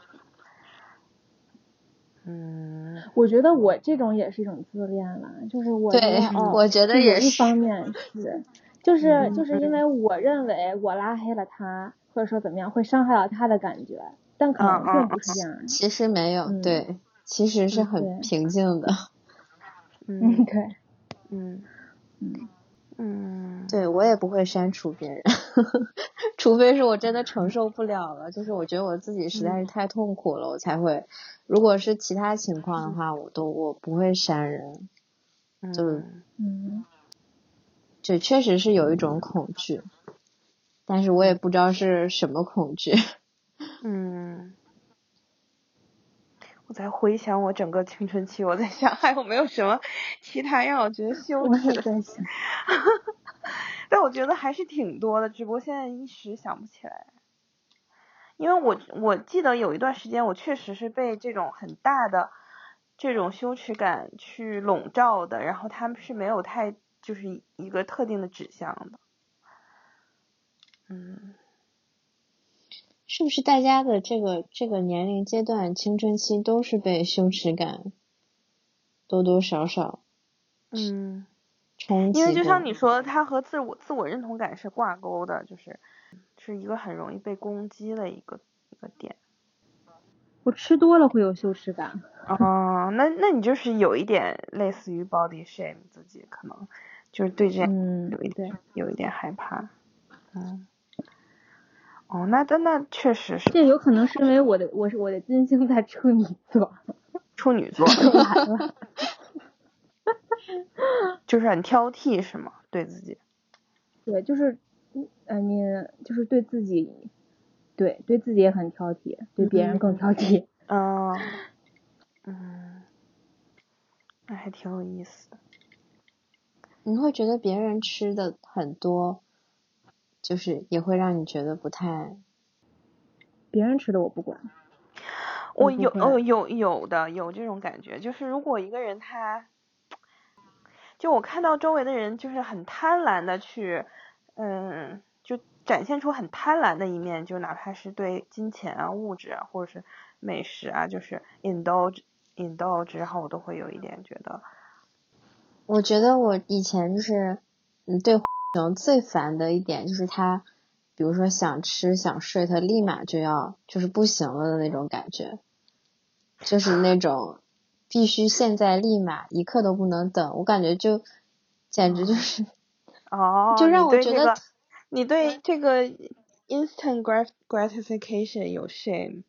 嗯。我觉得我这种也是一种自恋了，就是我对哦，我觉得也是一方面 是，就是嗯就是因为我认为我拉黑了他，或者说怎么样会伤害到他的感觉，但可能并不是这样。其实没有，嗯对，其实是很平静的。嗯，嗯对，嗯嗯嗯，对我也不会删除别人，除非是我真的承受不了了，就是我觉得我自己实在是太痛苦了，我才会。如果是其他情况的话，我都我不会删人。就是嗯嗯这确实是有一种恐惧，但是我也不知道是什么恐惧。嗯，我在回想我整个青春期，我在想还有没有什么其他让我觉得羞耻的，也在想，但我觉得还是挺多的，只不过现在一时想不起来。因为我我记得有一段时间，我确实是被这种很大的这种羞耻感去笼罩的，然后他们是没有太就是一个特定的指向的。嗯是不是大家的这个这个年龄阶段青春期都是被羞耻感多多少少嗯。冲击因为就像你说的，它和自我自我认同感是挂钩的，就是是一个很容易被攻击的一个一个点。我吃多了会有羞耻感。哦，那那你就是有一点类似于 body shame 自己，可能就是对这嗯有一，点对，有一点害怕。嗯。哦，那那那确实是这有可能是因为我的我是我的金星在处女座，处女 座。就是很挑剔是吗？对自己。对，就是，呃，你就是对自己，对对自己也很挑剔，对别人更挑剔。嗯。嗯。那还挺有意思的。你会觉得别人吃的很多，就是也会让你觉得不太别人吃的我不管。我有哦有有的有这种感觉，就是如果一个人他，就我看到周围的人就是很贪婪的去，嗯，就展现出很贪婪的一面，就哪怕是对金钱啊、物质啊，或者是美食啊，就是 indulge indulge，然后我都会有一点觉得，我觉得我以前就是，嗯，对熊最烦的一点就是他，比如说想吃想睡，他立马就要就是不行了的那种感觉，就是那种必须现在立马一刻都不能等，我感觉就简直就是哦，就让我觉得这个，你对这个 instant grat gratification 有 shame，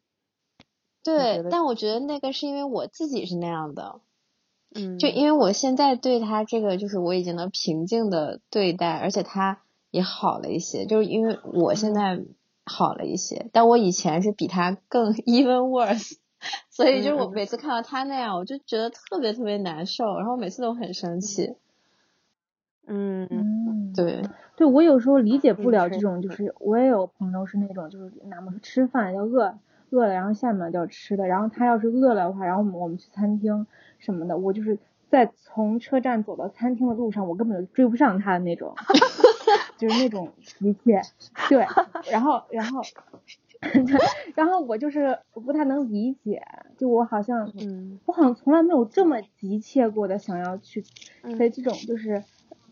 对但我觉得那个是因为我自己是那样的，嗯，就因为我现在对他这个就是我已经能平静的对待，而且他也好了一些，就是因为我现在好了一些，但我以前是比他更 even worse，所以就是我每次看到他那样，我就觉得特别特别难受，然后每次都很生气。嗯。嗯，对，对我有时候理解不了这种，就是我也有朋友是那种，就是哪怕是吃饭要饿饿了，然后下面就要吃的，然后他要是饿了的话，然后我们我们去餐厅什么的，我就是在从车站走到餐厅的路上，我根本就追不上他的那种，就是那种急切，对，然后然后然后我就是我不太能理解，就我好像嗯我好像从来没有这么急切过的想要去嗯对这种就是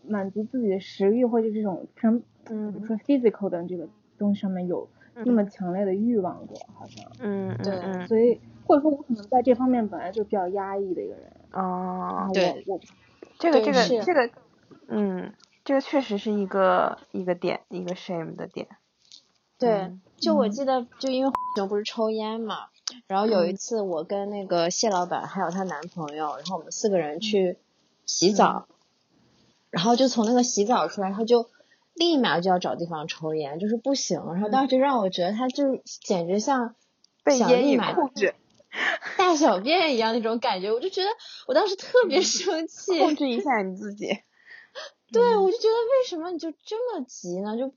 满足自己的食欲或者这种非常比如嗯说 physical 的这个东西上面有那么强烈的欲望过，好像，嗯对嗯嗯所以或者说我可能在这方面本来就比较压抑的一个人，然哦后，对我我这个这个这个，嗯，这个确实是一个一个点，一个 shame 的点。对，嗯就我嗯记得，就因为熊不是抽烟嘛，然后有一嗯次我跟那个谢老板还有她男朋友，然后我们四个人去洗澡，然后就从那个洗澡出来，他就立马就要找地方抽烟，就是不行。然后当时让我觉得他就简直像被烟瘾控制，大小便一样那种感觉，我就觉得我当时特别生气。控制一下你自己。对，我就觉得为什么你就这么急呢？就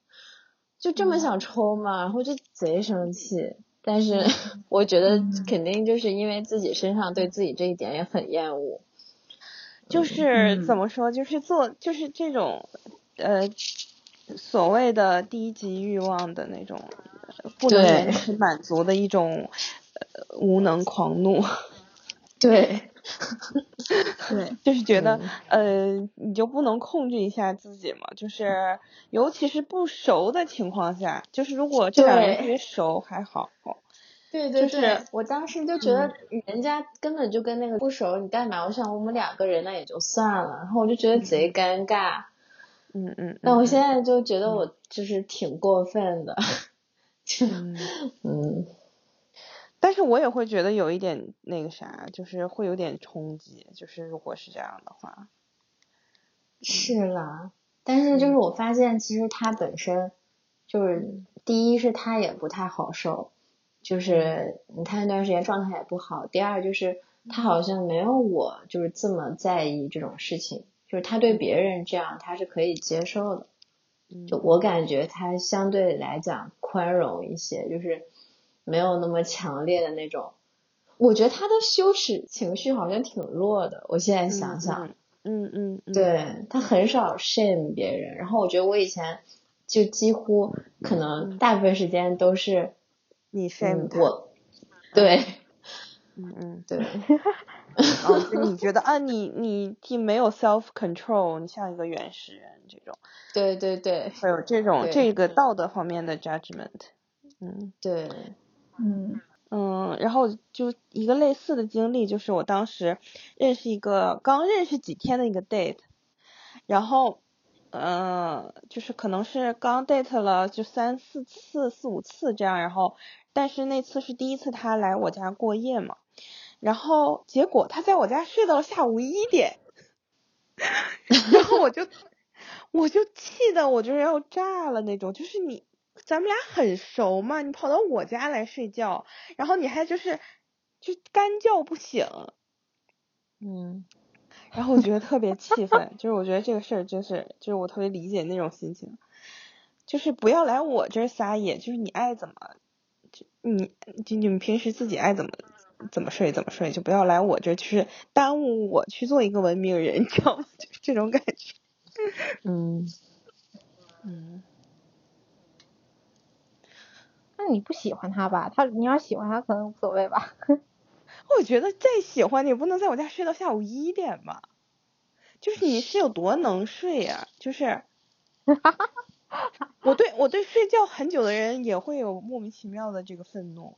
就这么嗯想抽嘛，然后就贼生气。但是 我觉得嗯肯定就是因为自己身上对自己这一点也很厌恶。就是嗯怎么说，就是做就是这种呃所谓的低级欲望的那种呃不能延迟满足的一种呃无能狂怒，对，对，就是觉得嗯。呃你就不能控制一下自己嘛，就是尤其是不熟的情况下，就是如果这两个人对特别熟还好。对对就是对，我当时就觉得人家根本就跟那个不熟，你干嘛？我想我们两个人那也就算了，然后我就觉得贼尴尬。嗯嗯，那我嗯现在就觉得我就是挺过分的。嗯。嗯，但是我也会觉得有一点那个啥，就是会有点冲击，就是如果是这样的话，是啦，但是就是我发现，其实他本身就是第一是他也不太好受，就是他那段时间状态也不好。第二就是他好像没有我就是这么在意这种事情，就是他对别人这样他是可以接受的。嗯就我感觉他相对来讲宽容一些，就是没有那么强烈的那种。我觉得他的羞耻情绪好像挺弱的，我现在想想。嗯嗯嗯，对他很少 shame 别人，然后我觉得我以前就几乎可能大部分时间都是，你 shame 嗯，我，对嗯。嗯，对。哦，就你觉得啊，你你既没有 self control，你像一个原始人这种，对对对会有这种这个道德方面的 judgment，嗯。对，嗯。嗯，然后就一个类似的经历，就是我当时认识一个刚认识几天的一个 date，然后。呃，就是可能是刚 date 了就三四次、四五次这样，然后，但是那次是第一次他来我家过夜嘛，然后结果他在我家睡到了下午一点，然后我就 我就气的我就是要炸了那种，就是你咱们俩很熟嘛，你跑到我家来睡觉，然后你还就是就干叫不醒，嗯然后我觉得特别气愤，就是我觉得这个事儿真是，就是我特别理解那种心情，就是不要来我这儿撒野，就是你爱怎么，就你就你们平时自己爱怎么怎么睡怎么睡，就不要来我这儿，就是耽误我去做一个文明人，你知道吗？就是这种感觉。嗯，嗯，那你不喜欢他吧？他你要喜欢他可能无所谓吧。我觉得再喜欢你也不能在我家睡到下午一点吧，就是你是有多能睡呀、就是。我对我对睡觉很久的人也会有莫名其妙的这个愤怒。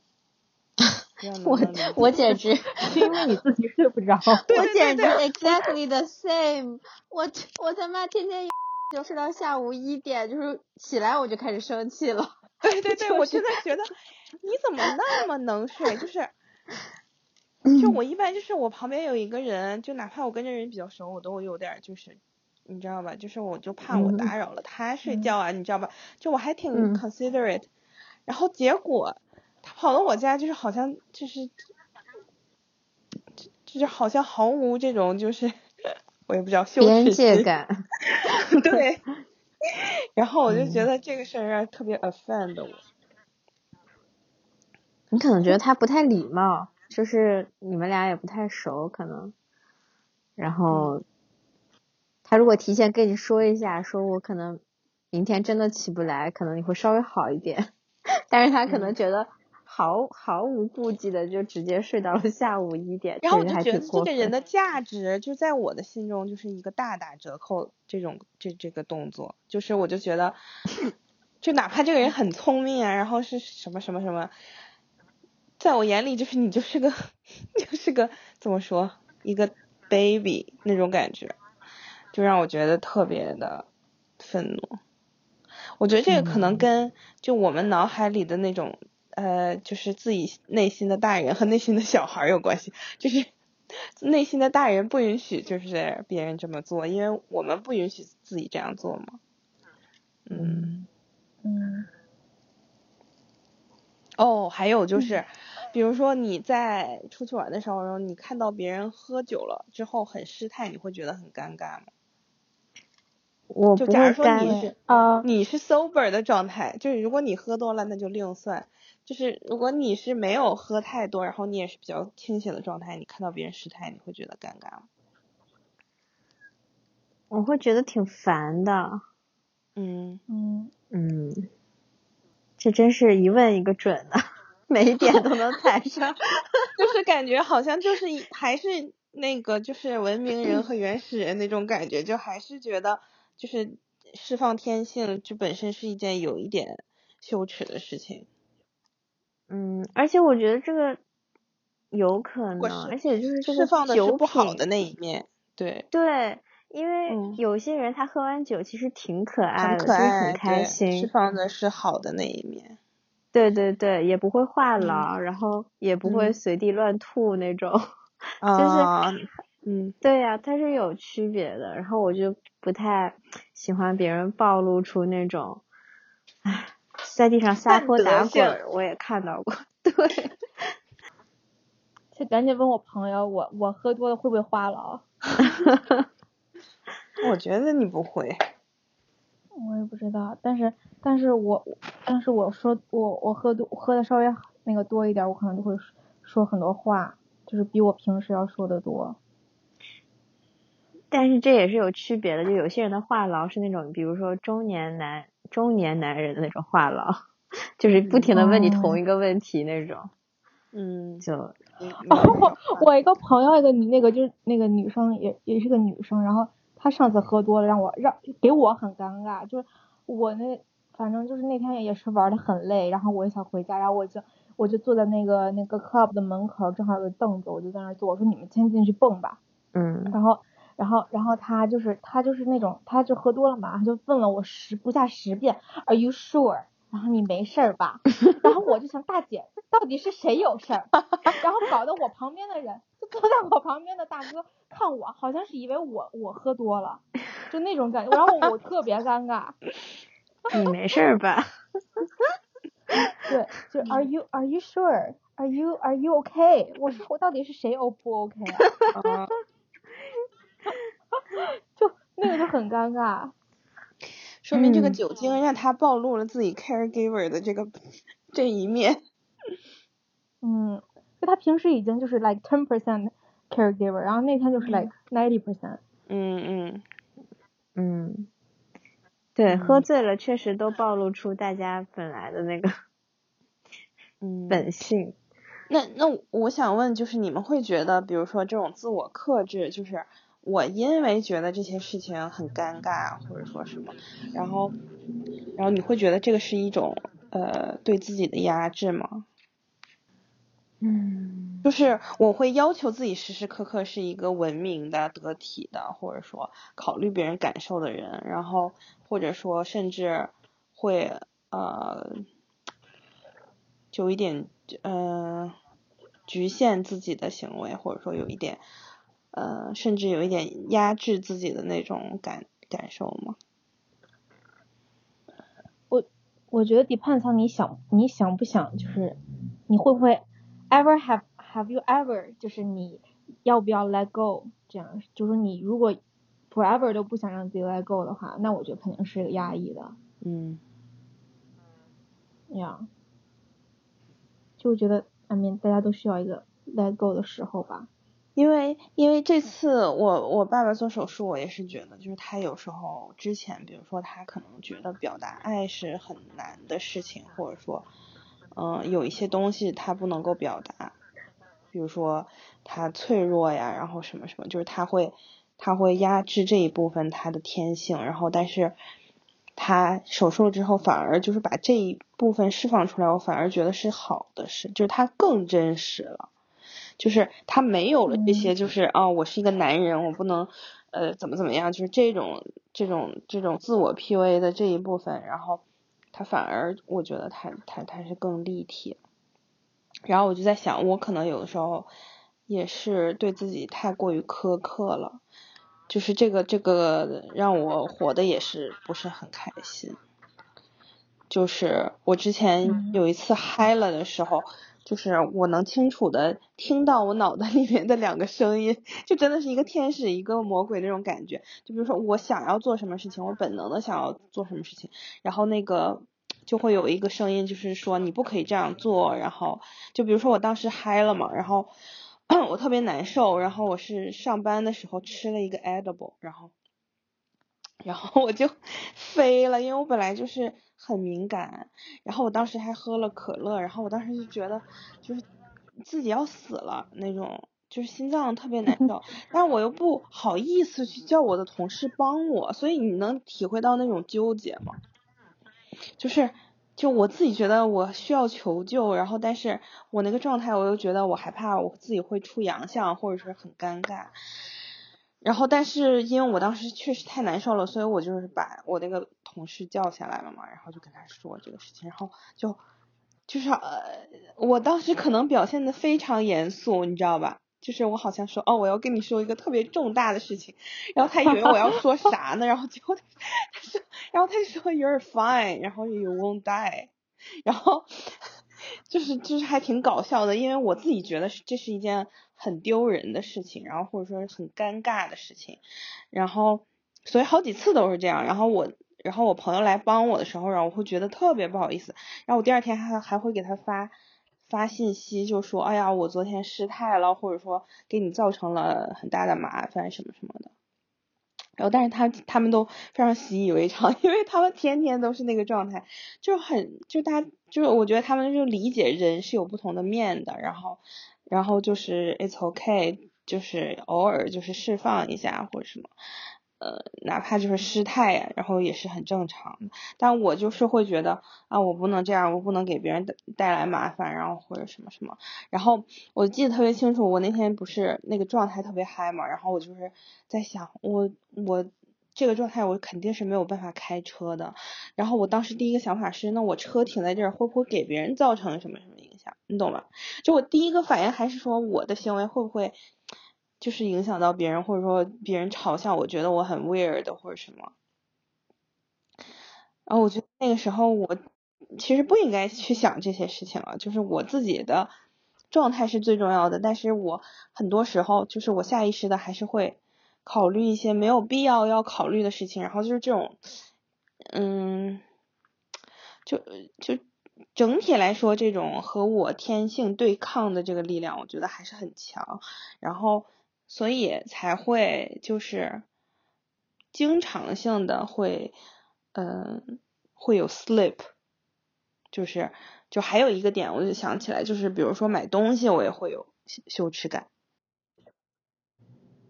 我我简直是因为你自己睡不着。我简直 exactly the same，我我他妈天天就睡到下午一点，就是起来我就开始生气了。对对 对，我真的觉得你怎么那么能 睡？就是，就我一般就是我旁边有一个人，就哪怕我跟这人比较熟，我都有点就是，你知道吧？就是我就怕我嗯打扰了他睡觉啊，你知道吧？就我还挺嗯 considerate，、然后结果他跑到我家，就是好像就是，就就是好像毫无这种就是 我也不知道羞边耻心，界感，对。然后我就觉嗯得这个事儿特别 offend 我。你可能觉得他不太礼貌，就是你们俩也不太熟，可能。然后他如果提前跟你说一下，说我可能明天真的起不来，可能你会稍微好一点。但是他可能觉得毫毫无顾忌的就直接睡到了下午一点，然后我就觉得这。个人的价值，就在我的心中就是一个大打折扣。这种这这个动作，就是我就觉得，就哪怕这个人很聪明啊，然后是什么什么什么，在我眼里就是你就是个 就是个怎么说一个 baby 那种感觉，就让我觉得特别的愤怒。我觉得这个可能嗯跟就我们脑海里的那种呃，就是自己内心的大人和内心的小孩有关系，就是内心的大人不允许就是别人这么做，因为我们不允许自己这样做嘛。嗯，嗯哦，还有就是，比如说你在出去玩的时候，然后你看到别人喝酒了之后很失态，你会觉得很尴尬吗？我不就假如说你是啊你是 sober 的状态，就是如果你喝多了那就另算。就是如果你是没有喝太多，然后你也是比较清醒的状态，你看到别人失态，你会觉得尴尬吗？我会觉得挺烦的。嗯，嗯嗯，这真是一问一个准的，每一点都能踩上。就是感觉好像就是一还是那个就是文明人和原始人那种感觉，就还是觉得就是释放天性，这本身是一件有一点羞耻的事情。嗯，而且我觉得这个有可能，而且就是这释个酒放的是不好的那一面，对，对，因为嗯有些人他喝完酒其实挺可爱的，很可就很开心，释。放的是好的那一面。对对对，也不会话嗯痨，然后也不会嗯随地乱吐那种。就是，嗯对呀、它是有区别的。然后我就不太喜欢别人暴露出那种，唉，在地上撒泼打滚，我也看到过。对，就赶紧问我朋友，我我喝多了会不会话痨？我觉得你不会。我也不知道，但是但是我但是我说我我喝多喝的稍微那个多一点，我可能就会说说很多话，就是比我平时要说的多。但是这也是有区别的，就有些人的话痨是那种，比如说中年男中年男人的那种话痨，就是不停的问你同一个问题那种，嗯，就你你我我一个朋友，一个女那个就是那个女生也也是个女生，然后她上次喝多了，让我让给我很尴尬，就是我那反正就是那天也是玩的很累，然后我也想回家，然后我就我就坐在那个那个 club 的门口，正好有个凳子，我就在那儿坐，我说你们先进去蹦吧，嗯。然后然后然后他就是他就是那种他就喝多了嘛，他就问了我十不下十遍，Are you sure？然后你没事儿吧？然后我就想大姐到底是谁有事儿？然后搞得我旁边的人就坐在我旁边的大哥看我，好像是以为我我喝多了，就那种感觉，然后我特别尴尬。你没事儿吧？对，就 Are you Are you sure? Are you Are you okay？我说我到底是谁 O 不 OK 啊？啊，就那个就很尴尬。说明这个嗯酒精让他暴露了自己 caregiver 的这个这一面。嗯，就他平时已经就是 like ten percent caregiver，然后那天就是嗯 like ninety percent。嗯嗯，嗯，对，喝嗯醉了确实都暴露出大家本来的那个嗯 本性。那那我想问，就是你们会觉得，比如说这种自我克制，就是我因为觉得这些事情很尴尬，或者说什么，然后然后你会觉得这个是一种呃对自己的压制吗？嗯就是我会要求自己时时刻刻是一个文明的、得体的，或者说考虑别人感受的人，然后或者说甚至会呃，就有一点呃局限自己的行为，或者说有一点呃，甚至有一点压制自己的那种感感受吗？我我觉得 depends on 你想你想不想，就是你会不会 ever have have you ever 就是你要不要 let go 这样，就是你如果 forever 都不想让自己 let go 的话，那我觉得肯定是压抑的嗯呀。就觉得 I mean 大家都需要一个 let go 的时候吧。因为因为这次我我爸爸做手术，我也是觉得，就是他有时候之前，比如说他可能觉得表达爱是很难的事情，或者说，嗯、有一些东西他不能够表达，比如说他脆弱呀，然后什么什么，就是他会他会压制这一部分他的天性，然后但是他手术了之后反而就是把这一部分释放出来，我反而觉得是好的事，就是他更真实了。就是他没有了这些，就是啊、我是一个男人，我不能呃怎么怎么样，就是这种这种这种自我 PUA 的这一部分，然后他反而我觉得他他他是更立体。然后我就在想，我可能有的时候也是对自己太过于苛刻了，就是这个这个让我活的也是不是很开心。就是我之前有一次嗨了的时候，就是我能清楚的听到我脑袋里面的两个声音，就真的是一个天使一个魔鬼那种感觉。就比如说我想要做什么事情，我本能的想要做什么事情，然后那个。就会有一个声音，就是说你不可以这样做。然后，就比如说我当时嗨了嘛，然后 我特别难受，然后我是上班的时候吃了一个 edible，然后，然后我就 飞了，因为我本来就是很敏感。然后我当时还喝了可乐，然后我当时就觉得就是自己要死了那种，就是心脏特别难受，但我又不好意思去叫我的同事帮我，所以你能体会到那种纠结吗？就是，就我自己觉得我需要求救，然后但是我那个状态，我又觉得我害怕我自己会出洋相，或者是很尴尬。然后但是因为我当时确实太难受了，所以我就是把我那个同事叫下来了嘛，然后就跟他说这个事情，然后就就是呃，我当时可能表现的非常严肃，你知道吧？就是我好像说哦，我要跟你说一个特别重大的事情，然后他以为我要说啥呢，然后结果他说，然后他就说 you're fine，然后 you won't die，然后就是就是还挺搞笑的，因为我自己觉得是这是一件很丢人的事情，然后或者说很尴尬的事情，然后所以好几次都是这样，然后我然后我朋友来帮我的时候，然后我会觉得特别不好意思，然后我第二天还还会给他发。发信息就说，哎呀，我昨天失态了，或者说给你造成了很大的麻烦什么什么的。然后，但是他他们都非常习以为常，因为他们天天都是那个状态，就很就大家就是我觉得他们就理解人是有不同的面的，然后然后就是 it's okay，就是偶尔就是释放一下或者什么。呃，哪怕就是失态呀，然后也是很正常的。但我就是会觉得啊，我不能这样，我不能给别人带带来麻烦，然后或者什么什么。然后我记得特别清楚，我那天不是那个状态特别嗨嘛，然后我就是在想，我我这个状态我肯定是没有办法开车的。然后我当时第一个想法是，那我车停在这儿会不会给别人造成什么什么影响？你懂吗？就我第一个反应还是说，我的行为会不会？就是影响到别人，或者说别人嘲笑，我觉得我很 weird 或者什么。然后我觉得那个时候我其实不应该去想这些事情了，就是我自己的状态是最重要的。但是我很多时候就是我下意识的还是会考虑一些没有必要要考虑的事情。然后就是这种，嗯，就就整体来说，这种和我天性对抗的这个力量，我觉得还是很强。然后。所以才会就是经常性的会，嗯，会有 slip，就是就还有一个点，我就想起来，就是比如说买东西，我也会有羞耻感。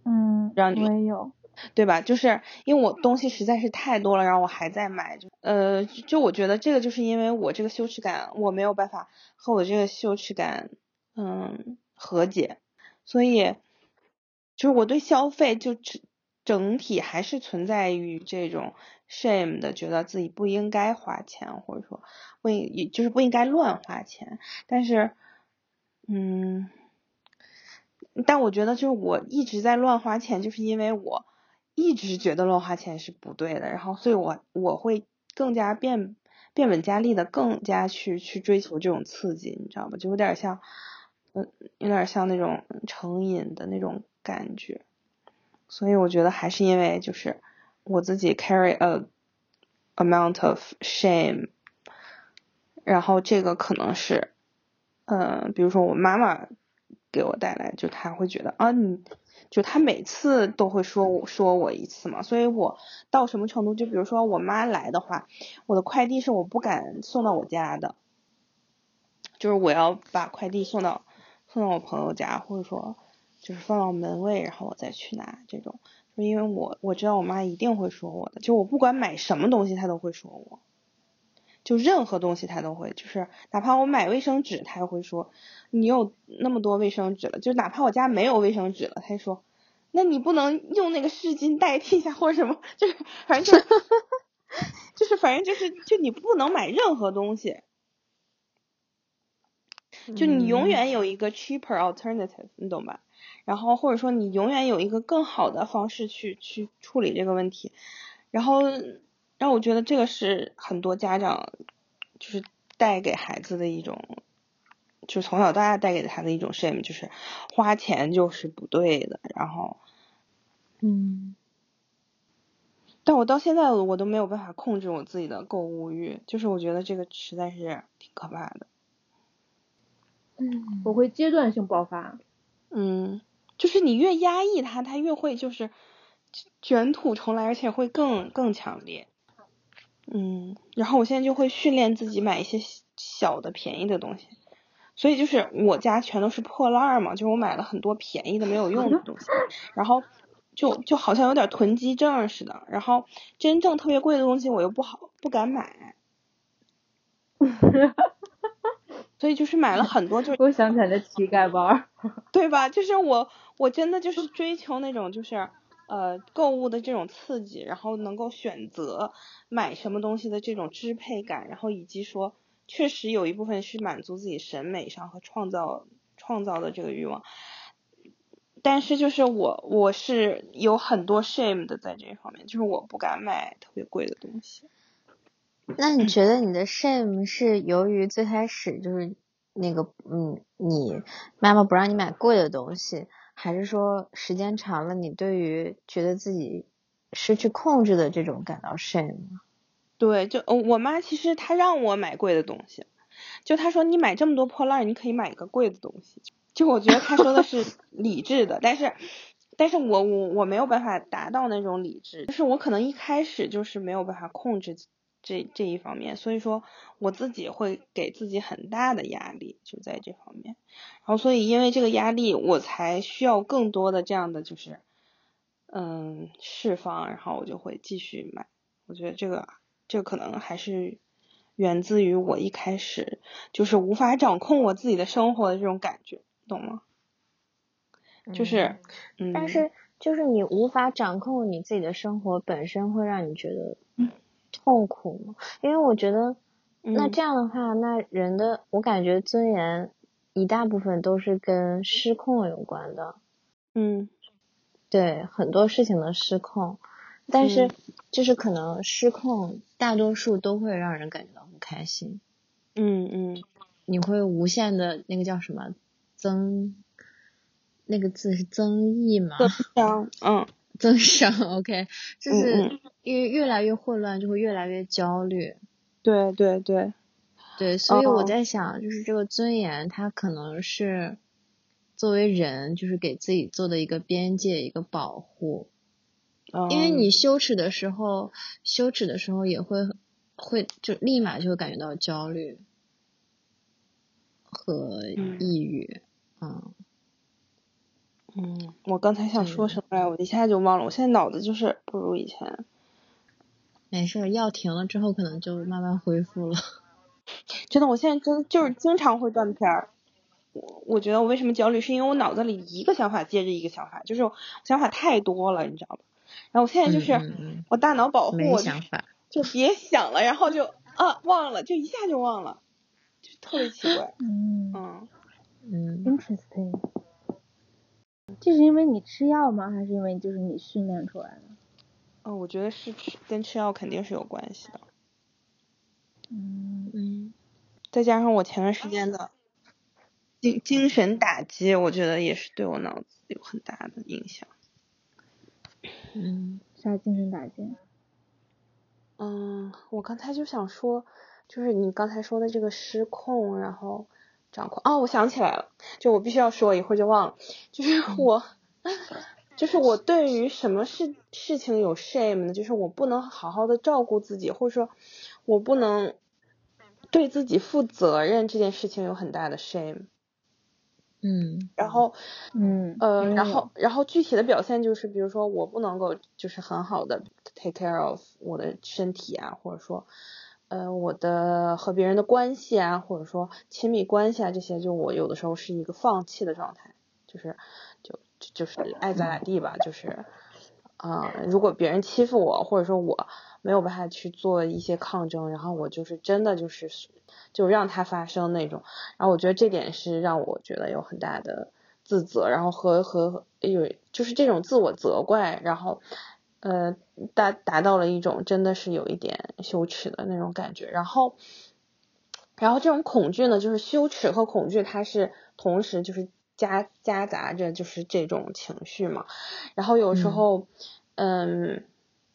嗯，让我也有，对吧？就是因为我东西实在是太多了，然后我还在买，就呃，就我觉得这个就是因为我这个羞耻感，我没有办法和我这个羞耻感嗯和解，所以。就是我对消费就整整体还是存在于这种 shame 的，觉得自己不应该花钱，或者说不应就是不应该乱花钱。但是，嗯，但我觉得就是我一直在乱花钱，就是因为我一直觉得乱花钱是不对的，然后所以我我会更加变变本加厉的更加去去追求这种刺激，你知道吧？就有点像，嗯，有点像那种成瘾的那种。感觉，所以我觉得还是因为就是我自己 carry a amount of shame，然后这个可能是，嗯，比如说我妈妈给我带来，就她会觉得啊，你就她每次都会说我说我一次嘛，所以我到什么程度，就比如说我妈来的话，我的快递是我不敢送到我家的，就是我要把快递送到送到我朋友家，或者说。就是放到门卫，然后我再去拿这种，就因为我我知道我妈一定会说我的，就我不管买什么东西，她都会说我，就任何东西她都会，就是哪怕我买卫生纸，她也会说你有那么多卫生纸了，就哪怕我家没有卫生纸了，她说那你不能用那个湿巾代替一下或者什么，就是反正就是 就是反正就是就你不能买任何东西，就你永。远有一个 cheaper alternative，你懂吧？然后或者说你永远有一个更好的方式去去处理这个问题，然后让我觉得这个是很多家长就是带给孩子的一种，就是从小到大带给他的一种 shame，就是花钱就是不对的，然后，嗯，但我到现在我都没有办法控制我自己的购物欲，就是我觉得这个实在是挺可怕的。嗯，我会阶段性爆发。嗯，就是你越压抑它，它越会就是卷土重来，而且会更更强烈。嗯，然后我现在就会训练自己买一些小的便宜的东西，所以就是我家全都是破烂儿嘛，就是我买了很多便宜的没有用的东西，然后就就好像有点囤积症似的，然后真正特别贵的东西我又不好不敢买，所以就是买了很多就我想起来的乞丐包儿。对吧？就是我，我真的就是追求那种就是呃购物的这种刺激，然后能够选择买什么东西的这种支配感，然后以及说确实有一部分是满足自己审美上和创造创造的这个欲望。但是就是我我是有很多 shame 的在这一方面，就是我不敢买特别贵的东西。那你觉得你的 shame 是由于最开始就是那个嗯，你妈妈不让你买贵的东西，还是说时间长了，你对于觉得自己失去控制的这种感到 shame 呢？对，就呃我妈其实她让我买贵的东西，就她说你买这么多破烂，你可以买一个贵的东西。就我觉得她说的是理智的，但是，但是我我我没有办法达到那种理智，就是我可能一开始就是没有办法控制这这一方面，所以说我自己会给自己很大的压力，就在这方面。然后所以因为这个压力，我才需要更多的这样的就是，嗯，释放，然后我就会继续买。我觉得这个这个可能还是源自于我一开始就是无法掌控我自己的生活的这种感觉，懂吗？就是，嗯，但是就是你无法掌控你自己的生活本身，会让你觉得痛苦吗？因为我觉得，那嗯。这样的话，那人的我感觉尊严一大部分都是跟失控有关的，嗯。对很多事情的失控，但是嗯。就是可能失控，大多数都会让人感觉到不开心，嗯嗯。你会无限的那个叫什么？增，那个字是增益吗？增伤，嗯 增伤，OK，就嗯是嗯因为越来越混乱，就会越来越焦虑。对对对，对，所以我哦在想，就是这个尊严，它可能是作为人，就是给自己做的一个边界，一个保护。因为嗯你羞耻的时候，羞耻的时候也会会就立马就会感觉到焦虑和嗯抑郁。嗯嗯，我刚才想说什么来，我一下就忘了，我现在脑子就是不如以前。没事儿，药停了之后，可能就慢慢恢复了。真的，我现在真就是经常会断片儿。我我觉得我为什么焦虑，是因为我脑子里一个想法接着一个想法，就是我想法太多了，你知道吧？然后我现在就是、嗯嗯我大脑保护就想法。就别想了，然后就啊忘了，就一下就忘了，就特别奇怪。嗯嗯，嗯，，interesting。这是因为你吃药吗？还是因为就是你训练出来的？哦，我觉得是吃跟吃药肯定是有关系的，嗯，嗯再加上我前段时间的精精神打击，我觉得也是对我脑子有很大的影响。嗯啥精神打击？嗯，我刚才就想说，就是你刚才说的这个失控，然后掌控。哦，我想起来了，就我必须要说，一会儿就忘了。就是 我，就是我对于什么事事情有 shame 呢？就是我不能好好的照顾自己，或者说我不能对自己负责任，这件事情有很大的 shame。嗯然后，嗯，呃，然后然后具体的表现就是，比如说我不能够就是很好的 take care of 我的身体啊，或者说，呃，我的和别人的关系啊，或者说亲密关系啊，这些就我有的时候是一个放弃的状态，就是就就是爱咋咋地吧，就是啊、如果别人欺负我，或者说我没有办法去做一些抗争，然后我就是真的就是就让它发生那种，然后我觉得这点是让我觉得有很大的自责，然后和和有就是这种自我责怪，然后呃达达到了一种真的是有一点羞耻的那种感觉，然后然后这种恐惧呢，就是羞耻和恐惧，它是同时就是夹夹杂着就是这种情绪嘛，然后有时候嗯。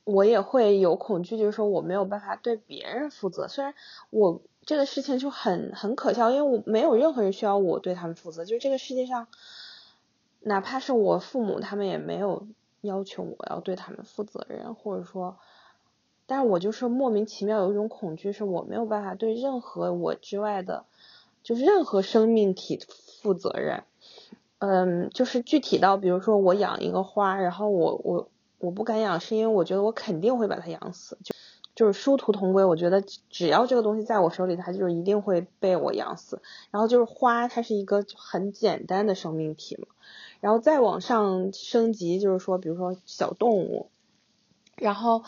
我也会有恐惧，就是说我没有办法对别人负责。虽然我这个事情就很很可笑，因为我没有任何人需要我对他们负责。就是这个世界上，哪怕是我父母，他们也没有要求我要对他们负责任，或者说，但是我就是莫名其妙有一种恐惧，是我没有办法对任何我之外的，就是任何生命体负责任。嗯，就是具体到，比如说我养一个花，然后我我。我不敢养，是因为我觉得我肯定会把它养死，就就是殊途同归。我觉得只要这个东西在我手里，它就是一定会被我养死。然后就是花，它是一个很简单的生命体嘛。然后再往上升级，就是说，比如说小动物。然后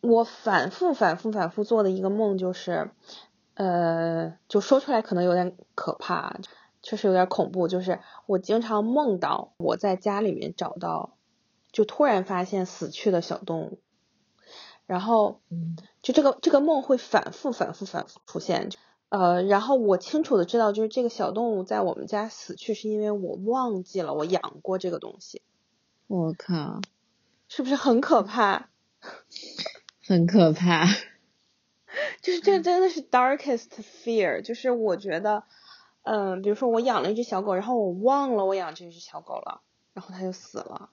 我反复、反复、反复做的一个梦就是，呃，就说出来可能有点可怕，确实有点恐怖。就是我经常梦到我在家里面找到。就突然发现死去的小动物，然后，就这个这个梦会反复反复反复出现，呃，然后我清楚的知道，就是这个小动物在我们家死去，是因为我忘记了我养过这个东西。我靠，是不是很可怕？很可怕。就是这真的是 darkest fear，就是我觉得，嗯，比如说我养了一只小狗，然后我忘了我养这只小狗了，然后它就死了。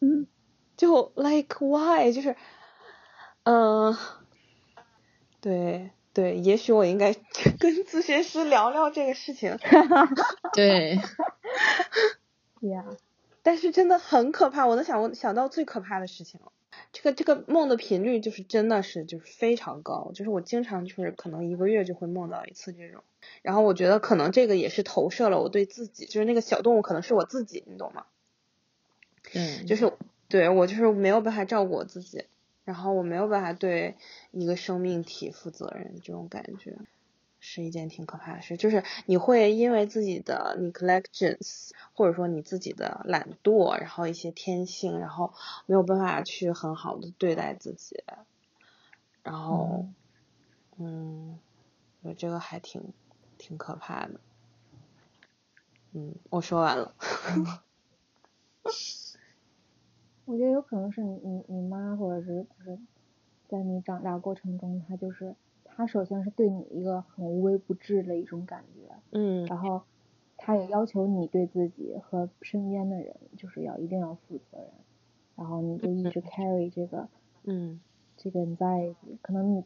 嗯，就 like why 就是，嗯，对对，也许我应该 跟咨询师聊聊这个事情。对，呀，但是真的很可怕，我能想想到最可怕的事情了。这个这个梦的频率就是真的是就是非常高，就是我经常就是可能一个月就会梦到一次这种。然后我觉得可能这个也是投射了我对自己，就是那个小动物可能是我自己，你懂吗？嗯，就是对我就是没有办法照顾我自己，然后我没有办法对一个生命体负责任，这种感觉是一件挺可怕的事。就是你会因为自己的 neglections，或者说你自己的懒惰，然后一些天性，然后没有办法去很好的对待自己，然后，嗯，我觉得这个还挺挺可怕的。嗯，我说完了。我觉得有可能是你你你妈或者是就是在你长大过程中，她就是她首先是对你一个很无微不至的一种感觉，嗯，然后她也要求你对自己和身边的人就是要一定要负责任，然后你就一直 carry 这个，嗯，这个 anxiety，可能你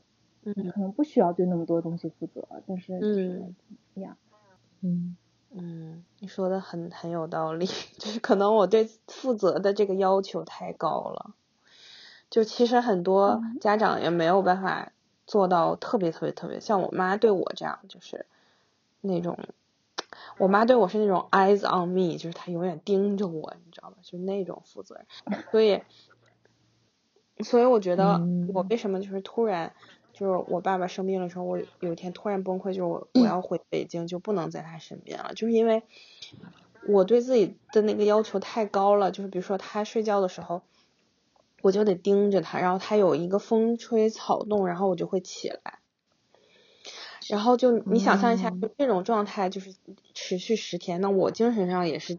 你可能不需要对那么多东西负责，但是嗯，呀，嗯。嗯，你说的很很有道理，就是可能我对负责的这个要求太高了，就其实很多家长也没有办法做到特别特别特别像我妈对我这样，就是那种，我妈对我是那种 eyes on me，就是她永远盯着我，你知道吧？就是那种负责任，所以，所以我觉得我为什么就是突然。就是我爸爸生病的时候，我有一天突然崩溃，就是我我要回北京，就不能在他身边了，就是因为我对自己的那个要求太高了。就是比如说他睡觉的时候，我就得盯着他，然后他有一个风吹草动，然后我就会起来。然后就你想象一下，就这种状态就是持续十天，那我精神上也是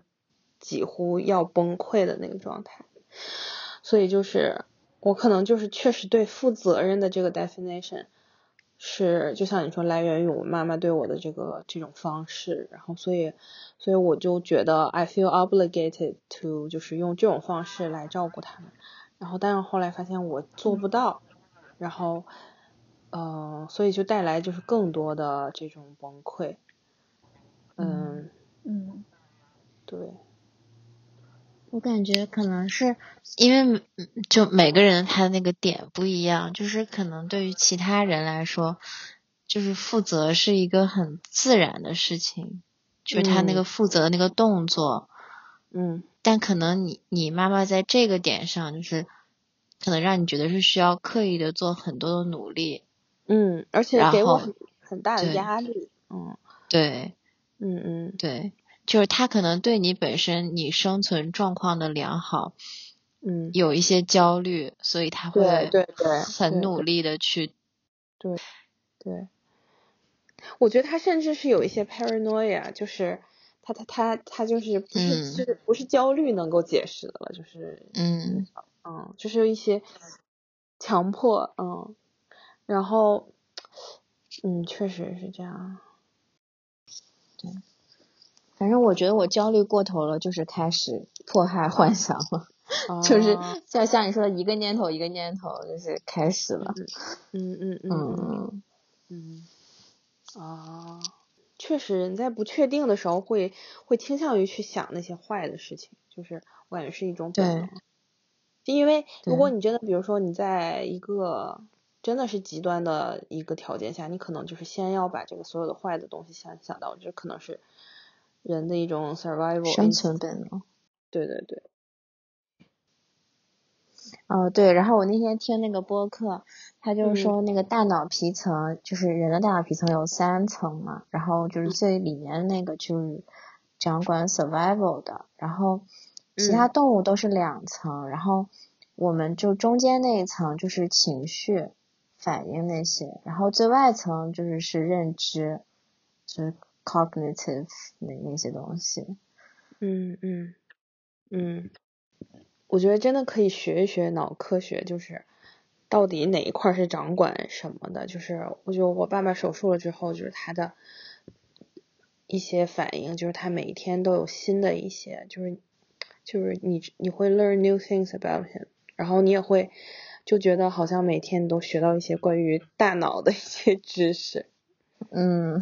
几乎要崩溃的那个状态。所以就是。我可能就是确实对负责任的这个 definition 是，就像你说，来源于我妈妈对我的这个这种方式，然后所以，所以我就觉得 I feel obligated to 就是用这种方式来照顾他们，然后但是后来发现我做不到，然后，嗯，所以就带来就是更多的这种崩溃，嗯。嗯，对。我感觉可能是因为就每个人他的那个点不一样，就是可能对于其他人来说，就是负责是一个很自然的事情，就是他那个负责的那个动作，嗯，但可能你你妈妈在这个点上就是可能让你觉得是需要刻意的做很多的努力。嗯，而且然后给我很很大的压力。嗯。对。嗯嗯。对，就是他可能对你本身你生存状况的良好嗯，有一些焦虑，所以他会对对，很努力的去对对，我觉得他甚至是有一些 paranoia，就是他他他他就是不是、嗯就是不是焦虑能够解释的了，就是嗯。嗯，就是一些强迫嗯，然后嗯，确实是这样，反正我觉得我焦虑过头了，就是开始迫害幻想了，就是哦像像你说的一个念头一个念头就是开始了，嗯嗯嗯嗯啊，确实人在不确定的时候会会倾向于去想那些坏的事情，就是我感觉是一种本能。因为如果你真的，比如说你在一个真的是极端的一个条件下，你可能就是先要把这个所有的坏的东西想想到，这可能是人的一种 survival 生存本能。对对对，哦，对，然后我那天听那个播客，他就嗯。是说那个大脑皮层，就是人的大脑皮层有三层嘛，然后就是最里面那个就是掌管 survival 的，然后其他嗯。动物都是两层，然后我们就中间那一层就是情绪反应那些，然后最外层就是是认知，就是 cognitive 那那些东西。嗯嗯嗯，我觉得真的可以学一学脑科学，就是到底哪一块是掌管什么的。就是我觉得我爸爸手术了之后，就是他的一些反应，就是他每一天都有新的一些，就是就是你你会 learn new things about him，然后你也会就觉得好像每天都学到一些关于大脑的一些知识。嗯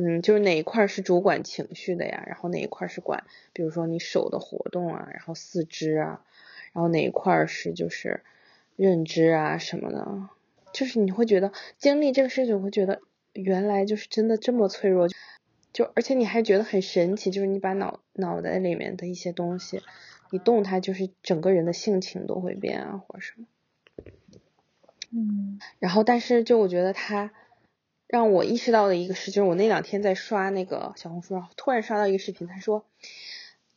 嗯，就是哪一块是主管情绪的呀，然后哪一块是管，比如说你手的活动啊，然后四肢啊，然后哪一块是就是认知啊什么的，就是你会觉得经历这个事情，会觉得原来就是真的这么脆弱，就而且你还觉得很神奇，就是你把脑脑袋里面的一些东西，你动它，就是整个人的性情都会变啊，或者什么。嗯然后，但是就我觉得他让我意识到的一个事，就是我那两天在刷那个小红书，然后突然刷到一个视频，他说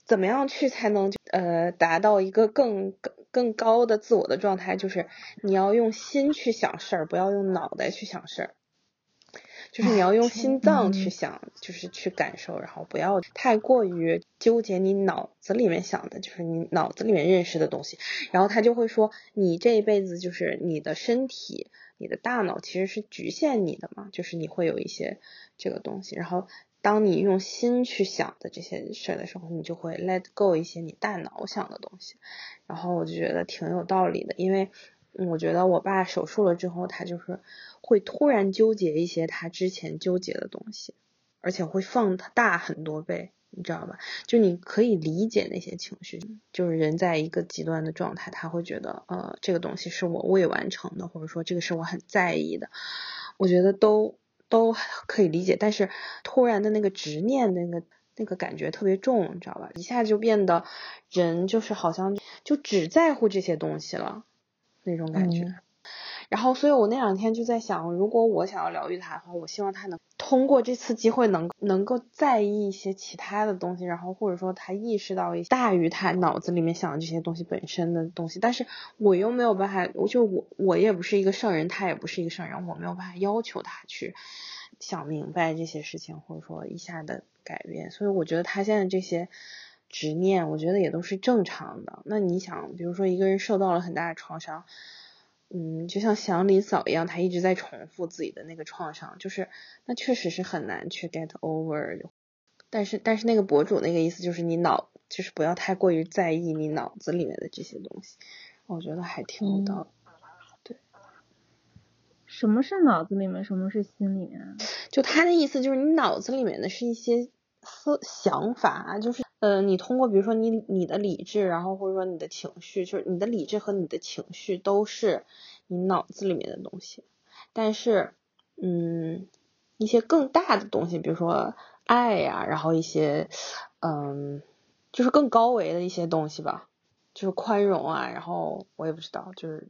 怎么样去才能呃达到一个更更更高的自我的状态，就是你要用心去想事儿，不要用脑袋去想事儿。就是你要用心脏去想，就是去感受，然后不要太过于纠结你脑子里面想的，就是你脑子里面认识的东西。然后他就会说，你这一辈子就是你的身体、你的大脑其实是局限你的嘛，就是你会有一些这个东西。然后当你用心去想的这些事儿的时候，你就会 let go 一些你大脑想的东西。然后我就觉得挺有道理的，因为。我觉得我爸手术了之后，他就是会突然纠结一些他之前纠结的东西，而且会放大很多倍，你知道吧？就你可以理解那些情绪，就是人在一个极端的状态，他会觉得呃这个东西是我未完成的，或者说这个是我很在意的，我觉得都都可以理解。但是突然的那个执念，那个那个感觉特别重，你知道吧？一下就变得人就是好像就只在乎这些东西了。那种感觉，嗯。然后，所以我那两天就在想，如果我想要疗愈他的话，我希望他能通过这次机会能能够在意一些其他的东西，然后或者说他意识到一些大于他脑子里面想的这些东西本身的东西，但是我又没有办法，我就我我也不是一个圣人，他也不是一个圣人，我没有办法要求他去想明白这些事情，或者说一下的改变，所以我觉得他现在这些。执念，我觉得也都是正常的。那你想，比如说一个人受到了很大的创伤，嗯，就像祥林嫂一样，他一直在重复自己的那个创伤，就是那确实是很难去 get over。但是，但是那个博主那个意思就是你脑，就是不要太过于在意你脑子里面的这些东西，我觉得还挺有道理。对，什么是脑子里面，什么是心里面？就他的意思就是你脑子里面的是一些思想法，就是。呃，你通过比如说你你的理智，然后或者说你的情绪，就是你的理智和你的情绪都是你脑子里面的东西，但是，嗯，一些更大的东西，比如说爱呀、然后一些，嗯，就是更高维的一些东西吧，就是宽容啊，然后我也不知道，就是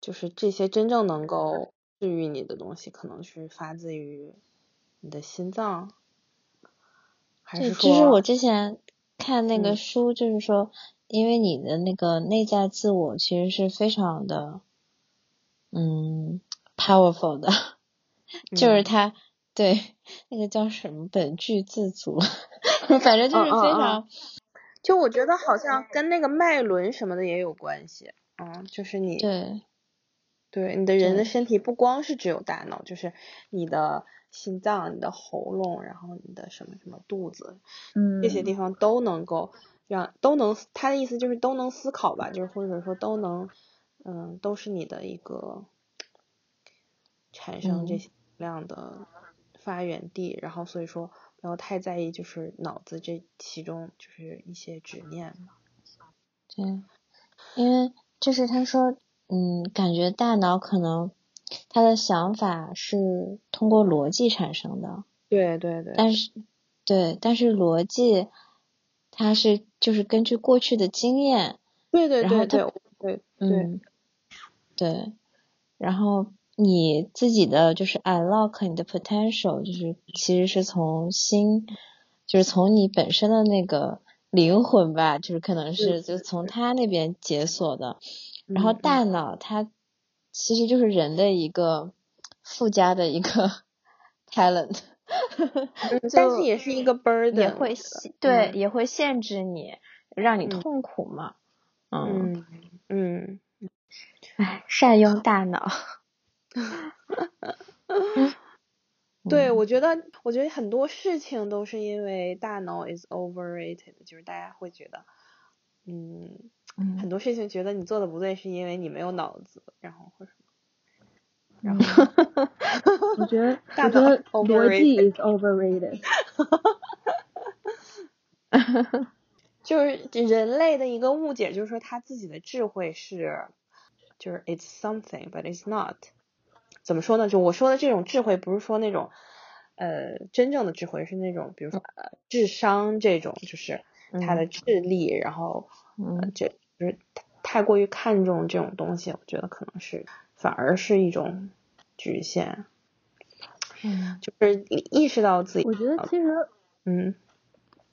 就是这些真正能够治愈你的东西，可能是发自于你的心脏，还对，是就是说我之前看那个嗯。书，就是说，因为你的那个内在自我其实是非常的，嗯，powerful 的，就是嗯。他对那个叫什么本具自足，反正就是嗯嗯嗯非常，就我觉得好像。跟那个脉轮什么的也有关系，嗯，就是你对。对你的人的身体不光是只有大脑，就是你的心脏、你的喉咙，然后你的什么什么肚子嗯，这些地方都能够让都能，他的意思就是都能思考吧，就是或者说都能，嗯，都是你的一个产生这嗯些量的发源地，然后所以说不要太在意就是脑子这其中就是一些执念嘛。对，因为就是他说，嗯，感觉大脑可能他的想法是通过逻辑产生的，对对对，但是对，但是逻辑它是就是根据过去的经验，对对然后对对对对，嗯，对，然后你自己的就是 unlock 你的 potential，就是其实是从心，就是从你本身的那个灵魂吧，就是可能是是就从他那边解锁的，然后大脑它其实就是人的一个附加的一个 talent，但是也是一个 burden，也会对，嗯也会限制你，让你嗯痛苦嘛。嗯，嗯嗯，哎，善用大脑。对，嗯我觉得，我觉得很多事情都是因为大脑 is overrated，就是大家会觉得，嗯，很嗯多事情觉得你做的不对，是因为你没有脑子，然后或者什么，然嗯后 我觉得我觉得逻辑 is overrated。就是人类的一个误解，就是说他自己的智慧是，就是 it's something but it's not。怎么说呢？就我说的这种智慧，不是说那种呃真正的智慧，是那种比如说呃智商这种，就是他的智力，然后呃嗯这就是太过于看重这种东西，我觉得可能是反而是一种局限，嗯。就是意识到自己我觉得其实，嗯。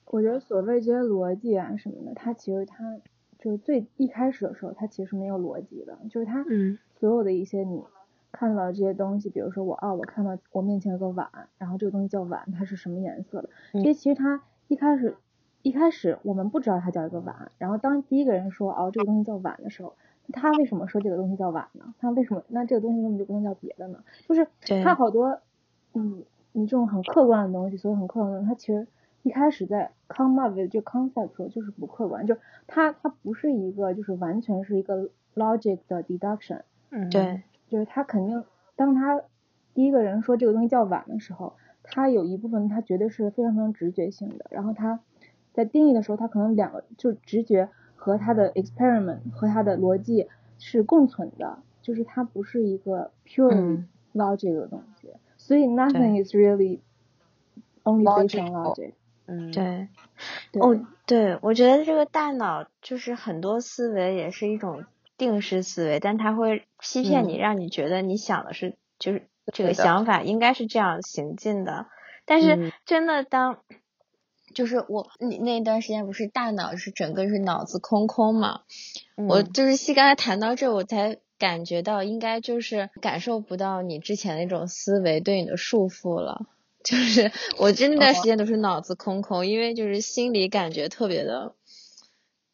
我觉得所谓这些逻辑啊什么的，它其实它就是最一开始的时候，它其实没有逻辑的，就是它嗯。所有的一些你看到这些东西，比如说我哦，我看到我面前有个碗，然后这个东西叫碗，它是什么颜色的？嗯。这其实它一开始一开始我们不知道它叫一个碗，然后当第一个人说哦这个东西叫碗的时候，他为什么说这个东西叫碗呢？他为什么那这个东西根本就不能叫别的呢？就是对它好多嗯你这种很客观的东西，所以很客观的东西，它其实一开始在 come up with 这 concept 的时候就是不客观，就它它不是一个就是完全是一个 logic 的 deduction。嗯，对就是他肯定，当他第一个人说这个东西叫碗的时候，他有一部分他绝对是非常非常直觉性的，然后他在定义的时候，它可能两个就直觉和它的 experiment 和它的逻辑是共存的，就是它不是一个 purely 嗯 logic 的东西，所以 nothing is really only based on Logical。嗯对，对。哦，对，我觉得这个大脑就是很多思维也是一种定式思维，但它会欺骗你，嗯让你觉得你想的是就是这个想法应该是这样行进的，但是嗯。真的当。就是我，你那段时间不是大脑是整个是脑子空空嘛？我嗯就是细刚才谈到这，我才感觉到应该就是感受不到你之前那种思维对你的束缚了。就是我真那段时间都是脑子空空，因为就是心里感觉特别的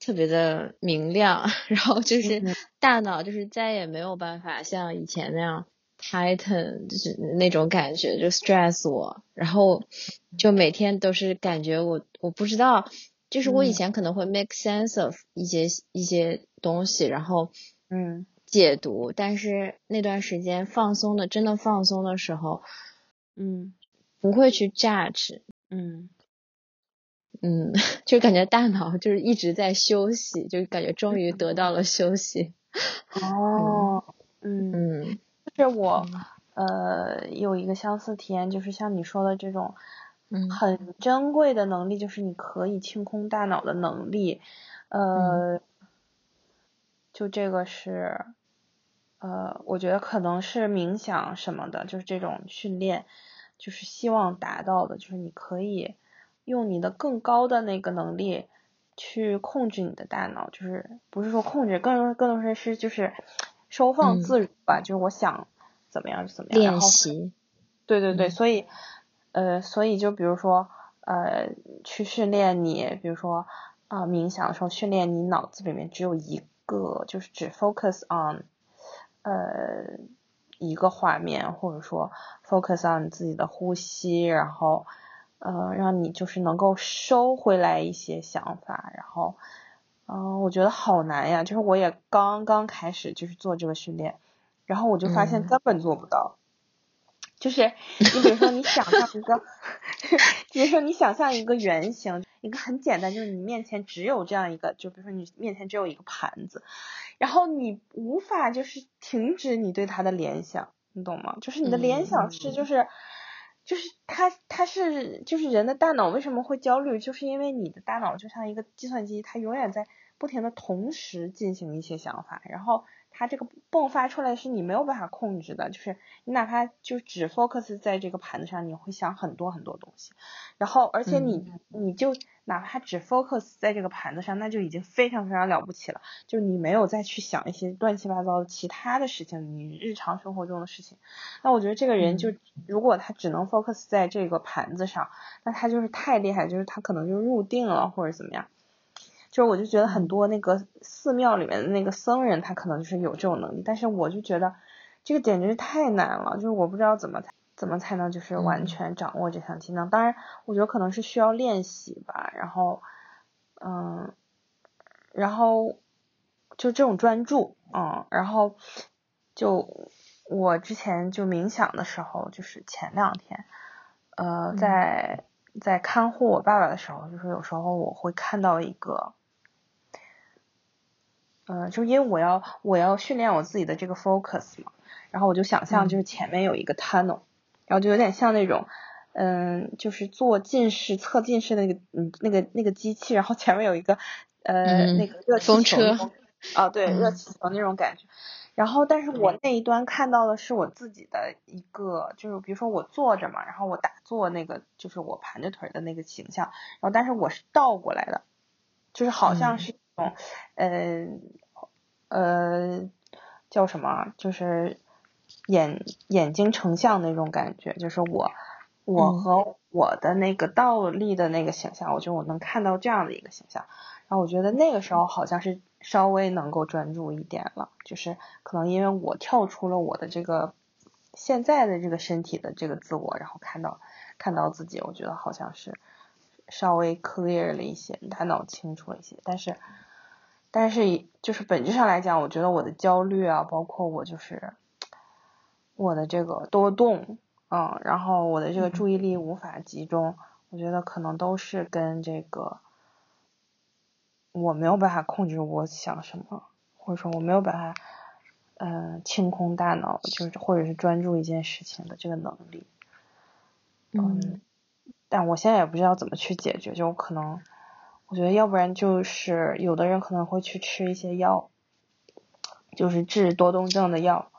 特别的明亮，然后就是嗯大脑就是再也没有办法像以前那样 tighten，就是那种感觉就 stress 我，然后就每天都是感觉我我不知道，就是我以嗯。前可能会 make sense of 一些一些东西，然后嗯。解读，但是那段时间放松的真的放松的时候，嗯。不会去 judge，嗯。嗯，就感觉大脑就是一直在休息，就感觉终于得到了休息，哦嗯。嗯。就是我呃有一个相似体验，就是像你说的这种嗯很珍贵的能力，就是你可以清空大脑的能力。呃，就这个是呃，我觉得可能是冥想什么的，就是这种训练，就是希望达到的，就是你可以用你的更高的那个能力去控制你的大脑，就是不是说控制，更更多是是就是收放自如吧，就是我想怎么样就怎么样。练习。对对对，所以呃，所以就比如说呃，去训练你，比如说啊，冥想的时候训练你脑子里面只有一个，就是只 focus on。呃，一个画面，或者说 focus on 你自己的呼吸，然后呃，让你就是能够收回来一些想法，然后嗯，我觉得好难呀，就是我也刚刚开始就是做这个训练，然后我就发现根本做不到，就是你比如说你想象一个，比如说你想象一个圆形，一个很简单，就是你面前只有这样一个，就比如说你面前只有一个盘子。然后你无法就是停止你对它的联想，你懂吗？就是你的联想是就是就是它，它是就是人的大脑为什么会焦虑？就是因为你的大脑就像一个计算机，它永远在不停的同时进行一些想法，然后。它这个迸发出来是你没有办法控制的，就是你哪怕就只 focus 在这个盘子上，你会想很多很多东西，然后而且你你就哪怕只 focus 在这个盘子上，那就已经非常非常了不起了，就你没有再去想一些乱七八糟的其他的事情，你日常生活中的事情。那我觉得这个人就如果他只能 focus 在这个盘子上，那他就是太厉害，就是他可能就入定了或者怎么样。就是我就觉得很多那个寺庙里面的那个僧人，他可能就是有这种能力，但是我就觉得这个简直是太难了，就是我不知道怎么怎么才能就是完全掌握这项技能。当然，我觉得可能是需要练习吧，然后，嗯，然后就这种专注，嗯，然后就我之前就冥想的时候，就是前两天，呃，在在看护我爸爸的时候，就是有时候我会看到一个。嗯，就因为我要我要训练我自己的这个 focus 嘛，然后我就想象就是前面有一个 tunnel，然后就有点像那种，嗯，就是做近视测近视那个嗯那个那个机器，然后前面有一个呃那个热气球，啊对热气球那种感觉，然后但是我那一端看到的是我自己的一个，就是比如说我坐着嘛，然后我打坐那个就是我盘着腿的那个形象，然后但是我是倒过来的，就是好像是。种，呃，呃，叫什么？就是眼眼睛成像那种感觉，就是我我和我的那个倒立的那个形象，我觉得我能看到这样的一个形象。然后我觉得那个时候好像是稍微能够专注一点了，就是可能因为我跳出了我的这个现在的这个身体的这个自我，然后看到看到自己，我觉得好像是稍微 clear 了一些，大脑清楚了一些，但是。但是，就是本质上来讲，我觉得我的焦虑啊，包括我就是我的这个多动，嗯，然后我的这个注意力无法集中，我觉得可能都是跟这个我没有办法控制我想什么，或者说我没有办法，嗯，清空大脑，就是或者是专注一件事情的这个能力，嗯，但我现在也不知道怎么去解决，就可能。我觉得要不然就是有的人可能会去吃一些药，就是治多动症的药，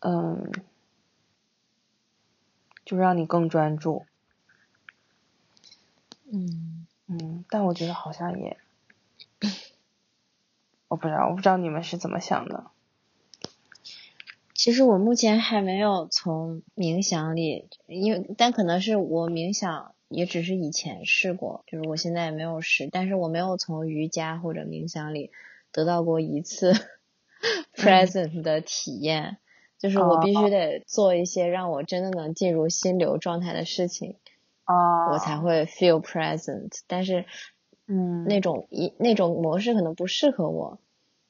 嗯，就让你更专注。嗯嗯，但我觉得好像也，我不知道，我不知道你们是怎么想的。其实我目前还没有从冥想里，因为但可能是我冥想。也只是以前试过，就是我现在也没有试，但是我没有从瑜伽或者冥想里得到过一次 present 的体验，就是我必须得做一些让我真的能进入心流状态的事情，啊，我才会 feel present。但是，嗯，那种一那种模式可能不适合我，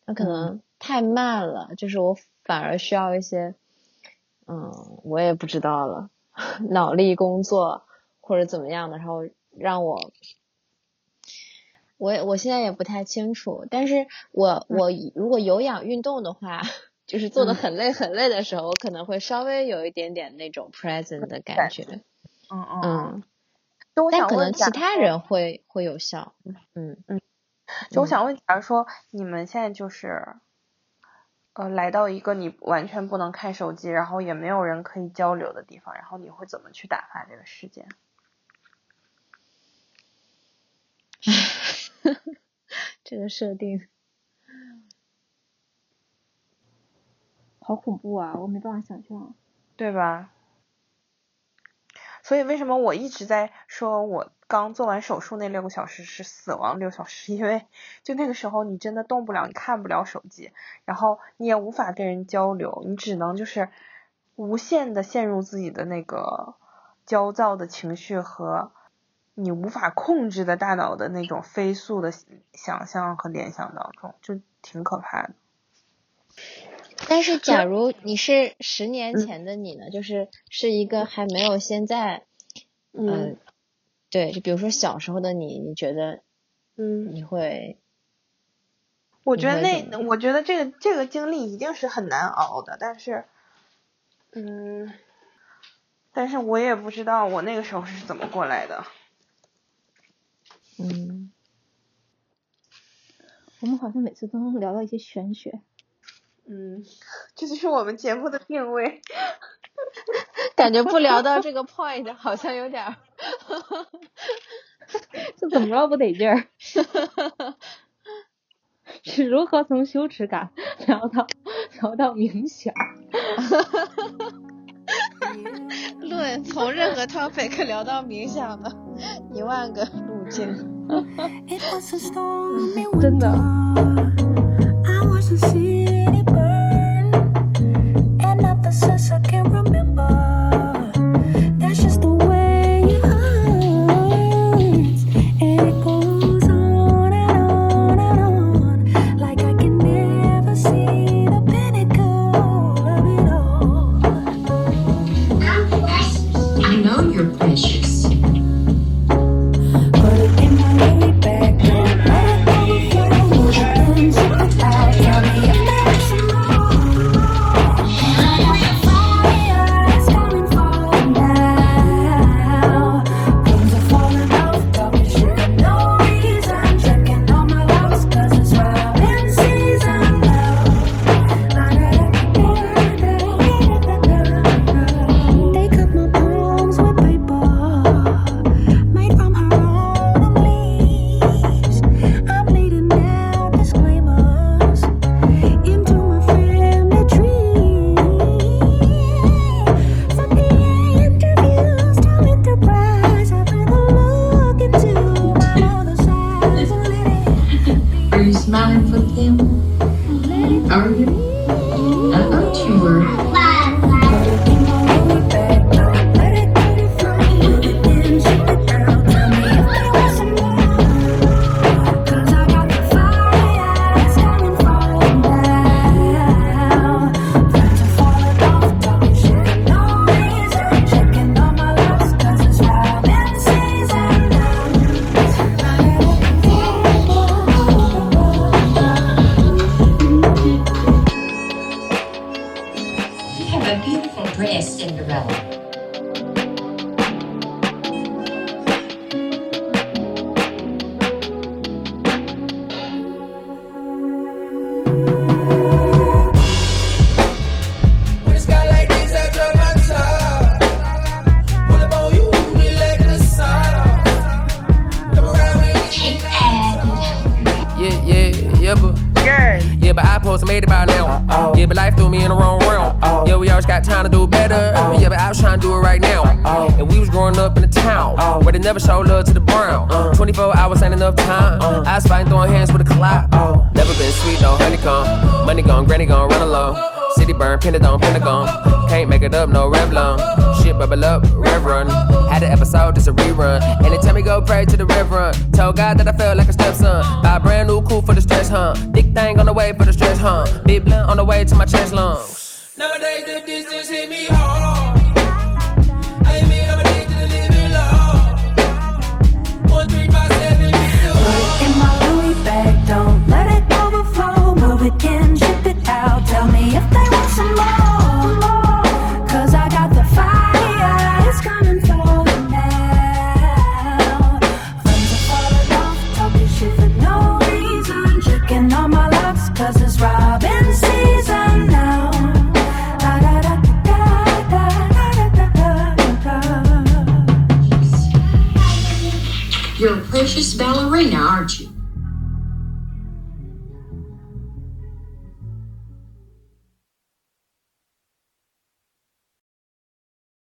它可能太慢了，就是我反而需要一些，嗯，我也不知道了，脑力工作。或者怎么样的，然后让我，我我现在也不太清楚，但是我我如果有氧运动的话，就是做的很累很累的时候，我可能会稍微有一点点那种 present 的感觉，嗯嗯嗯，但可能其他人会会有效，嗯。嗯，就我想问，假如说你们现在就是，呃，来到一个你完全不能看手机，然后也没有人可以交流的地方，然后你会怎么去打发这个时间？这个设定好恐怖啊！我没办法想象。对吧？所以为什么我一直在说我刚做完手术那六个小时是死亡六小时？因为就那个时候你真的动不了，你看不了手机，然后你也无法跟人交流，你只能就是无限的陷入自己的那个焦躁的情绪和你无法控制的大脑的那种飞速的想象和联想当中，就挺可怕的。但是，假如你是十年前的你呢？就是是一个还没有现在，嗯，对，就比如说小时候的你，你觉得，嗯，你会？我觉得那，我觉得这个这个经历一定是很难熬的，但是，嗯，但是我也不知道我那个时候是怎么过来的。嗯，我们好像每次都能聊到一些玄学。嗯，这就是我们节目的定位。感觉不聊到这个 point 好像有点儿，这怎么着不得劲儿？是如何从羞耻感聊到聊到冥想？论从任何 topic 聊到冥想的一万个路径。真的。I can't